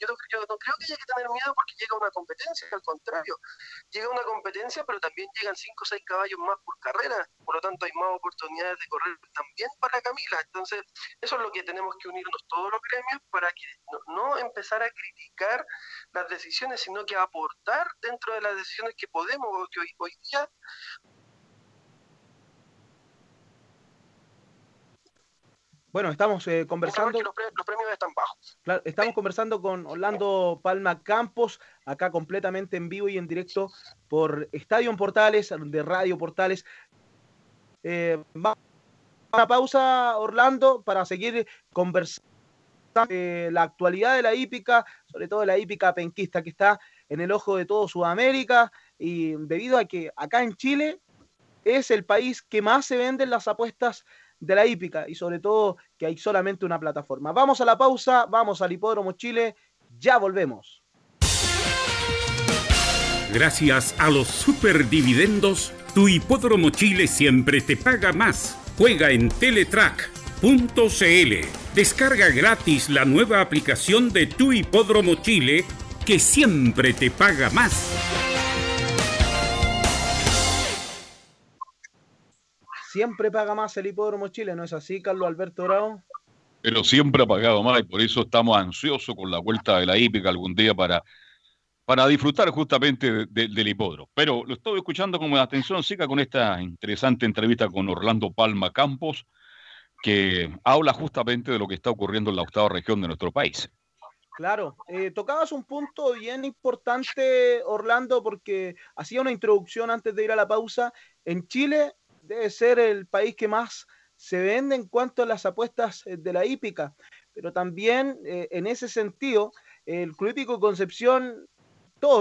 yo no, yo no creo que haya que tener miedo porque llega una competencia, al contrario, llega una competencia, pero también llegan 5 o 6 caballos más por carrera, por lo tanto hay más oportunidades de correr también para Camila. Entonces, eso es lo que tenemos que unirnos todos los gremios para que no, no empezar a criticar las decisiones, sino que aportar dentro de las decisiones que podemos, que hoy, hoy día Bueno, estamos eh, conversando. los, pre- los premios están bajos. Claro, estamos conversando con Orlando Palma Campos, acá completamente en vivo y en directo por Estadio en Portales, de Radio Portales. Eh, vamos a una pausa, Orlando, para seguir conversando eh, la actualidad de la hípica, sobre todo de la hípica penquista que está en el ojo de todo Sudamérica y debido a que acá en Chile es el país que más se venden las apuestas de la hípica y sobre todo que hay solamente una plataforma. Vamos a la pausa, vamos al Hipódromo Chile, ya volvemos. Gracias a los superdividendos, tu hipódromo Chile siempre te paga más. Juega en Teletrack.cl. Descarga gratis la nueva aplicación de tu hipódromo Chile que siempre te paga más. Siempre paga más el Hipódromo Chile, ¿no es así, Carlos Alberto Bravo? Pero siempre ha pagado más y por eso estamos ansiosos con la vuelta de la hípica algún día para, para disfrutar justamente de- de- del hipódromo. Pero lo estoy escuchando con atención, siga con esta interesante entrevista con Orlando Palma Campos, que habla justamente de lo que está ocurriendo en la octava región de nuestro país. Claro, eh, tocabas un punto bien importante, Orlando, porque hacía una introducción antes de ir a la pausa. En Chile debe ser el país que más se vende en cuanto a las apuestas eh, de la hípica, pero también eh, en ese sentido, el Club Hípico Concepción,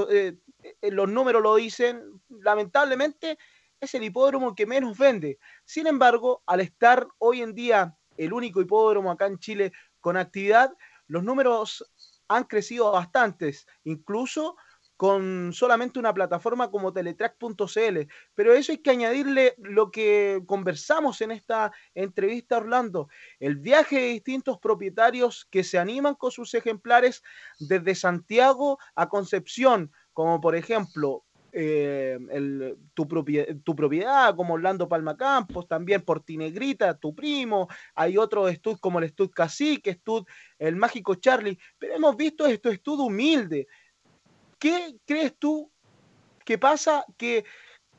eh, los números lo dicen, lamentablemente es el hipódromo que menos vende. Sin embargo, al estar hoy en día el único hipódromo acá en Chile con actividad, los números han crecido bastantes, incluso con solamente una plataforma como teletrack.cl. Pero eso hay que añadirle lo que conversamos en esta entrevista, Orlando, el viaje de distintos propietarios que se animan con sus ejemplares desde Santiago a Concepción, como por ejemplo eh, tu, propie- tu propiedad, como Orlando Palma Campos, también Portinegrita, tu primo, hay otros estudios como el Estud Cacique, Estud El Mágico Charlie, pero hemos visto estos Estud humilde. ¿Qué crees tú que pasa que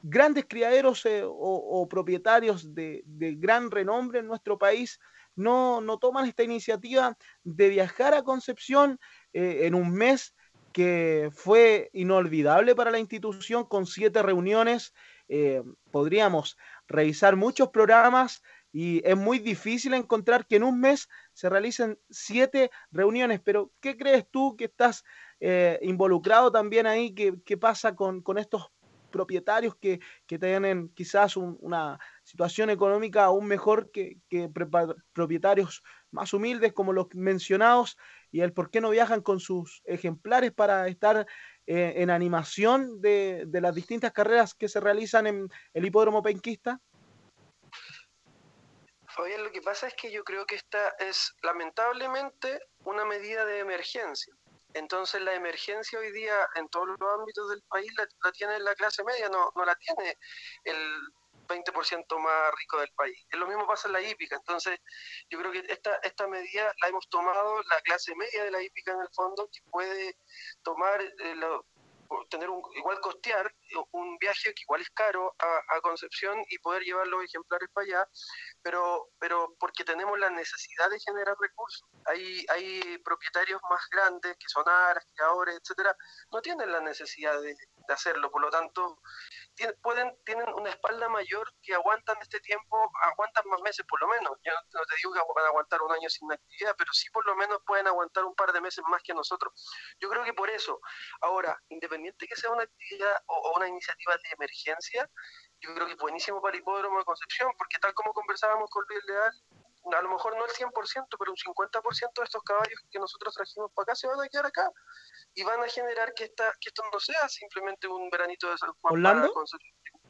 grandes criaderos eh, o, propietarios de, de gran renombre en nuestro país no, no toman esta iniciativa de viajar a Concepción eh, en un mes que fue inolvidable para la institución con siete reuniones. Eh, podríamos revisar muchos programas y es muy difícil encontrar que en un mes se realicen siete reuniones. Pero, ¿qué crees tú que estás eh, involucrado también ahí? ¿Qué, qué pasa con, con estos propietarios que, que tienen quizás un- una situación económica aún mejor que, que propietarios más humildes como los mencionados y el por qué no viajan con sus ejemplares para estar eh, en animación de, de las distintas carreras que se realizan en el hipódromo penquista? Fabián, lo que pasa es que yo creo que esta es lamentablemente una medida de emergencia. Entonces la emergencia hoy día en todos los ámbitos del país la, la tiene la clase media, no, no la tiene el 20% más rico del país. Es lo mismo pasa en la hípica. Entonces yo creo que esta, esta medida la hemos tomado la clase media de la hípica en el fondo, que puede tomar, eh, lo- tener un, igual costear un viaje que igual es caro a, a Concepción y poder llevar los ejemplares para allá, pero, pero porque tenemos la necesidad de generar recursos. Hay, hay propietarios más grandes que son aras, criadores, etcétera, no tienen la necesidad de, de hacerlo, por lo tanto, tienen, pueden, tienen una espalda mayor que aguantan este tiempo, aguantan más meses por lo menos. Yo no, te digo que van a aguantar un año sin actividad, pero sí por lo menos pueden aguantar un par de meses más que nosotros. Yo creo que por eso, ahora, independiente que sea una actividad o, o una iniciativa de emergencia, yo creo que es buenísimo para el hipódromo de Concepción, porque tal como conversábamos con Luis Leal, a lo mejor no el 100%, pero un 50% de estos caballos que nosotros trajimos para acá se van a quedar acá y van a generar que, esta, que esto no sea simplemente un veranito de San Juan ¿Orlando? para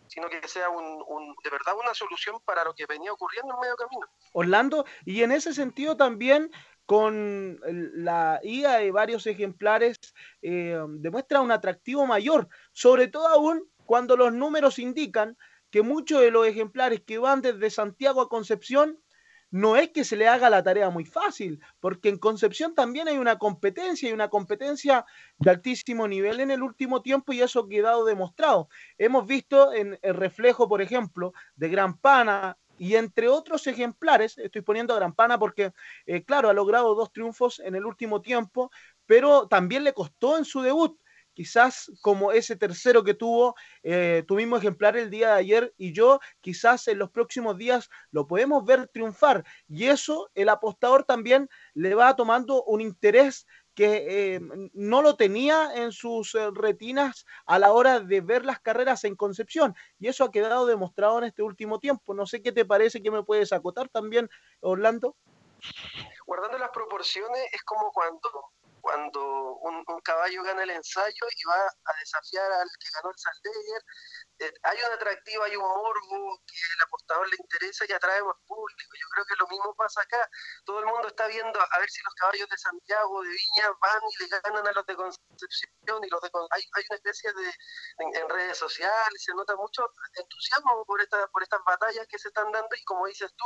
sino que sea un, un- de verdad una solución para lo que venía ocurriendo en medio camino. Orlando, y en ese sentido también con la ida de varios ejemplares eh, demuestra un atractivo mayor, sobre todo aún cuando los números indican que muchos de los ejemplares que van desde Santiago a Concepción no es que se le haga la tarea muy fácil, porque en Concepción también hay una competencia y una competencia de altísimo nivel en el último tiempo y eso ha quedado demostrado. Hemos visto en el reflejo, por ejemplo, de Gran Pana y entre otros ejemplares, estoy poniendo a Gran Pana porque, eh, claro, ha logrado dos triunfos en el último tiempo, pero también le costó en su debut. Quizás como ese tercero que tuvo eh, tu mismo ejemplar el día de ayer y yo, quizás en los próximos días lo podemos ver triunfar. Y eso el apostador también le va tomando un interés que eh, no lo tenía en sus eh, retinas a la hora de ver las carreras en Concepción. Y eso ha quedado demostrado en este último tiempo. No sé qué te parece que me puedes acotar también, Orlando. Guardando las proporciones, es como cuando, cuando un, un caballo gana el ensayo y va a desafiar al que ganó el Saldeyer. Eh, hay un atractivo, hay un morbo que el apostador le interesa y atrae más público. Yo creo que lo mismo pasa acá. Todo el mundo está viendo a ver si los caballos de Santiago, de Viña, van y le ganan a los de Concepción. y los de Con- hay, hay una especie de, en, redes sociales, se nota mucho entusiasmo por, esta, por estas batallas que se están dando y como dices tú,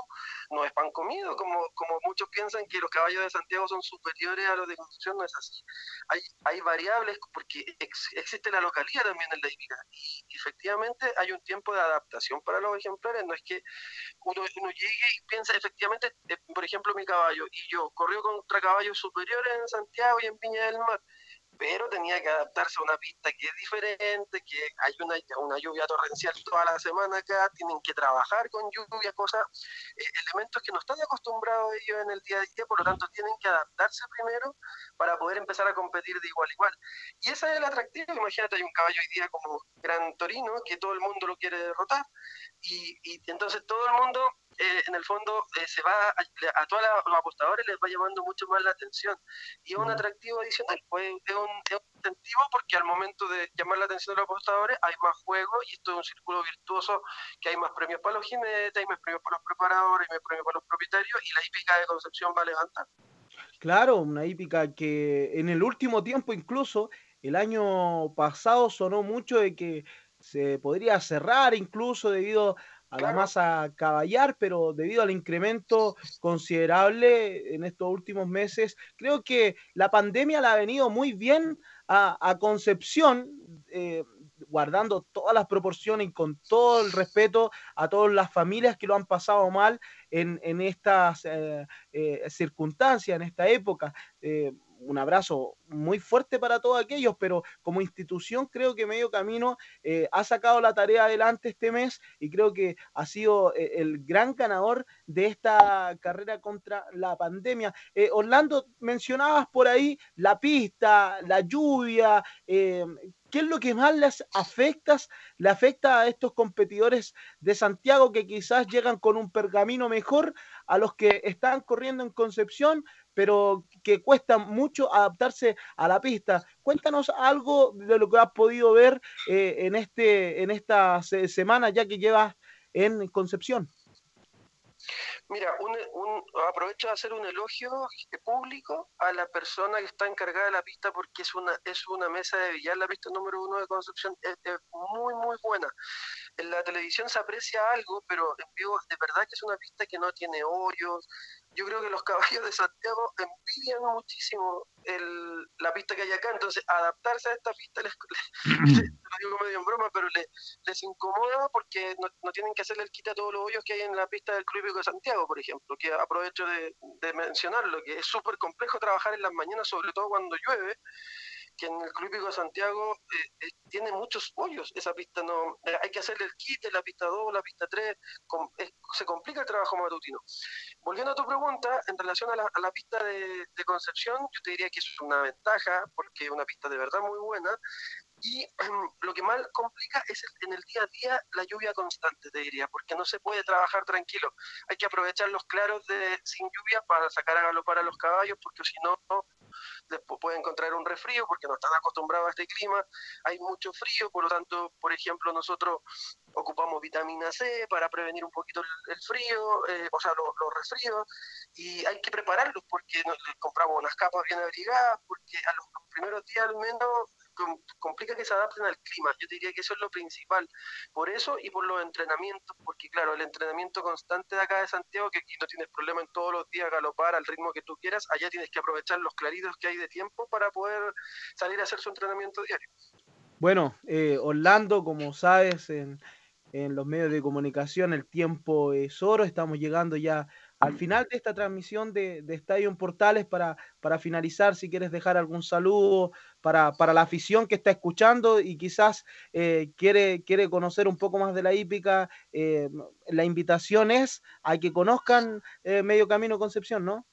no es pan comido, como, como muchos piensan que los caballos de Santiago son superiores a los de Concepción, no es así. Hay, hay variables porque ex- existe la localidad también en la hípica y efectivamente hay un tiempo de adaptación para los ejemplares, no es que uno, uno llegue y piensa efectivamente, eh, por ejemplo mi caballo y yo corrió contra caballos superiores en Santiago y en Viña del Mar, pero tenía que adaptarse a una pista que es diferente, que hay una, una lluvia torrencial toda la semana acá, tienen que trabajar con lluvia, cosas, eh, elementos que no están acostumbrados ellos en el día a día, por lo tanto tienen que adaptarse primero para poder empezar a competir de igual a igual. Y ese es el atractivo, imagínate, hay un caballo hoy día como Gran Torino, que todo el mundo lo quiere derrotar, y, y entonces todo el mundo, eh, en el fondo, eh, se va, a, a todos los apostadores les va llamando mucho más la atención, y es un atractivo adicional, pues es un, es un incentivo porque al momento de llamar la atención de los apostadores hay más juego, y esto es un círculo virtuoso, que hay más premios para los jinetes, hay más premios para los preparadores, hay más premios para los propietarios, y la hípica de Concepción va a levantar. Claro, una hípica que en el último tiempo incluso, el año pasado sonó mucho de que se podría cerrar incluso debido a la masa caballar, pero debido al incremento considerable en estos últimos meses, creo que la pandemia le ha venido muy bien a, a Concepción, eh, guardando todas las proporciones y con todo el respeto a todas las familias que lo han pasado mal en, en estas eh, eh, circunstancias, en esta época. Eh, un abrazo muy fuerte para todos aquellos, pero como institución creo que Medio Camino eh, ha sacado la tarea adelante este mes y creo que ha sido eh, el gran ganador de esta carrera contra la pandemia. Eh, Orlando, mencionabas por ahí la pista, la lluvia, ¿qué es lo que más les afecta, le afecta a estos competidores de Santiago que quizás llegan con un pergamino mejor a los que están corriendo en Concepción, pero que cuesta mucho adaptarse a la pista? Cuéntanos algo de lo que has podido ver eh, en, este, en esta se- semana ya que llevas en Concepción. Mira, un, un- aprovecho de hacer un elogio eh, público a la persona que está encargada de la pista porque es una, es una mesa de billar, la pista número uno de Concepción, es, es muy, muy buena. En la televisión se aprecia algo, pero en vivo de verdad que es una pista que no tiene hoyos. Yo creo que los caballos de Santiago envidian muchísimo el- la pista que hay acá, entonces adaptarse a esta pista, les, les- [CLEARS THROAT] lo digo medio en broma, pero le- les incomoda porque no, no tienen que hacerle el quita a todos los hoyos que hay en la pista del Club Hípico de Santiago, por ejemplo, que aprovecho de, de mencionarlo, que es súper complejo trabajar en las mañanas, sobre todo cuando llueve, que en el Club de Santiago eh, eh, tiene muchos hoyos, esa pista no, eh, hay que hacerle el quite, la pista 2, la pista 3, com- es- se complica el trabajo matutino. Volviendo a tu pregunta, en relación a la, a la pista de, de Concepción, yo te diría que es una ventaja, porque es una pista de verdad muy buena, y lo que más complica es el- en el día a día la lluvia constante, te diría, porque no se puede trabajar tranquilo. Hay que aprovechar los claros de sin lluvia para sacar a galopar a los caballos, porque si no, después pueden encontrar un resfrío porque no están acostumbrados a este clima. Hay mucho frío, por lo tanto, por ejemplo, nosotros ocupamos vitamina C para prevenir un poquito el, frío, eh, o sea, los, los resfríos, y hay que prepararlos porque nos, les compramos unas capas bien abrigadas, porque a los, primeros días al menos complica que se adapten al clima. Yo diría que eso es lo principal. Por eso y por los entrenamientos, porque claro, el entrenamiento constante de acá de Santiago, que aquí no tienes problema en todos los días galopar al ritmo que tú quieras, allá tienes que aprovechar los claritos que hay de tiempo para poder salir a hacer su entrenamiento diario. Bueno, eh, Orlando, como sabes, en, en los medios de comunicación el tiempo es oro. Estamos llegando ya al final de esta transmisión de, de Estadio Portales para, para finalizar, si quieres dejar algún saludo para, para la afición que está escuchando y quizás eh, quiere, quiere conocer un poco más de la hípica, eh, la invitación es a que conozcan eh, Medio Camino Concepción, ¿no?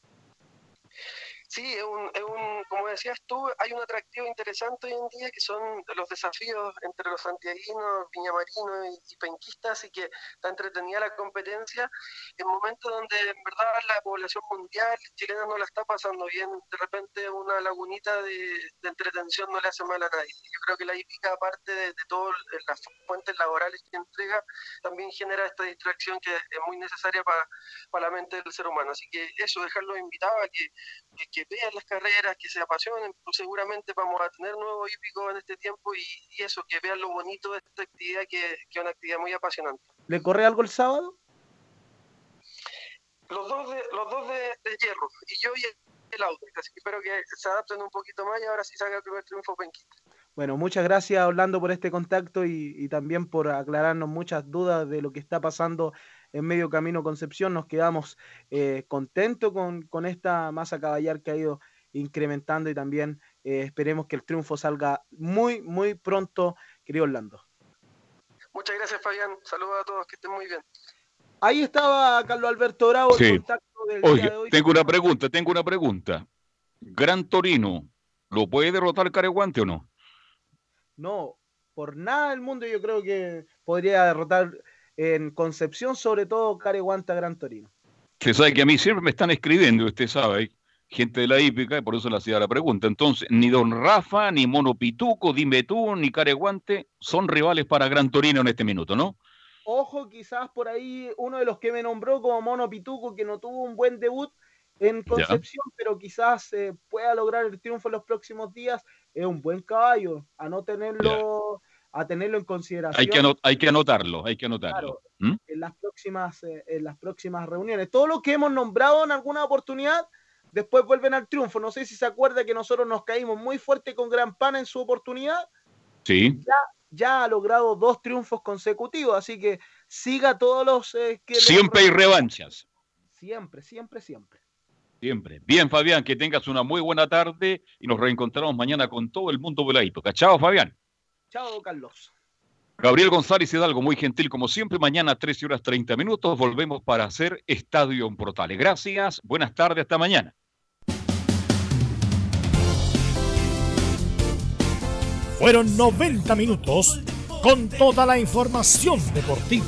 Sí, es un, es un, como decías tú, hay un atractivo interesante hoy en día que son los desafíos entre los santiaguinos, viñamarinos y, y penquistas, así que está entretenida la competencia en momentos donde en verdad la población mundial chilena no la está pasando bien, de repente una lagunita de, de entretención no le hace mal a nadie. Yo creo que la hípica, aparte de, de todas las fuentes laborales que entrega, también genera esta distracción que es muy necesaria para, para la mente del ser humano. Así que eso, dejarlos invitados a que, que, que vean las carreras, que se apasionen, pues seguramente vamos a tener nuevos hípicos en este tiempo y, y eso, que vean lo bonito de esta actividad que, que es una actividad muy apasionante. ¿Le corre algo el sábado? Los dos de, los dos de, de hierro, y yo y el auto, así que espero que se adapten un poquito más y ahora sí salga el primer triunfo penquista. Bueno, muchas gracias Orlando por este contacto y, y también por aclararnos muchas dudas de lo que está pasando en Medio Camino Concepción. Nos quedamos eh, contentos con, con esta masa caballar que ha ido incrementando y también eh, esperemos que el triunfo salga muy, muy pronto, querido Orlando. Muchas gracias Fabián, saludos a todos, que estén muy bien. Ahí estaba Carlos Alberto Bravo, el Sí. contacto del día Oye, de hoy. tengo una pregunta, tengo una pregunta. Gran Torino, ¿lo puede derrotar Careguante o no? No, por nada del mundo yo creo que podría derrotar en Concepción, sobre todo Careguanta Gran Torino. Usted sabe que a mí siempre me están escribiendo, usted sabe, gente de la hípica, y por eso le hacía la pregunta. Entonces, ni Don Rafa, ni Mono Pituco, dime tú, ni Careguante son rivales para Gran Torino en este minuto, ¿no? Ojo, quizás por ahí uno de los que me nombró como Mono Pituco, que no tuvo un buen debut en Concepción, pero quizás eh, pueda lograr el triunfo en los próximos días, es un buen caballo, a no tenerlo, a tenerlo en consideración. Hay que, ano- hay que anotarlo, hay que anotarlo. ¿Mm? en las próximas eh, en las próximas reuniones. Todos los que hemos nombrado en alguna oportunidad después vuelven al triunfo. No sé si se acuerda que nosotros nos caímos muy fuerte con Gran Pan en su oportunidad. Sí. Ya, ya ha logrado dos triunfos consecutivos, así que siga todos los eh, que Siempre hay revanchas. siempre, siempre, siempre. Siempre. Bien, Fabián, que tengas una muy buena tarde y nos reencontramos mañana con todo el mundo de la hípica. Chao, Fabián. Chao, Carlos. Gabriel González Hidalgo, muy gentil como siempre. Mañana 13 horas 30 minutos volvemos para hacer Estadio en Portales. Gracias, buenas tardes, hasta mañana. Fueron 90 minutos con toda la información deportiva.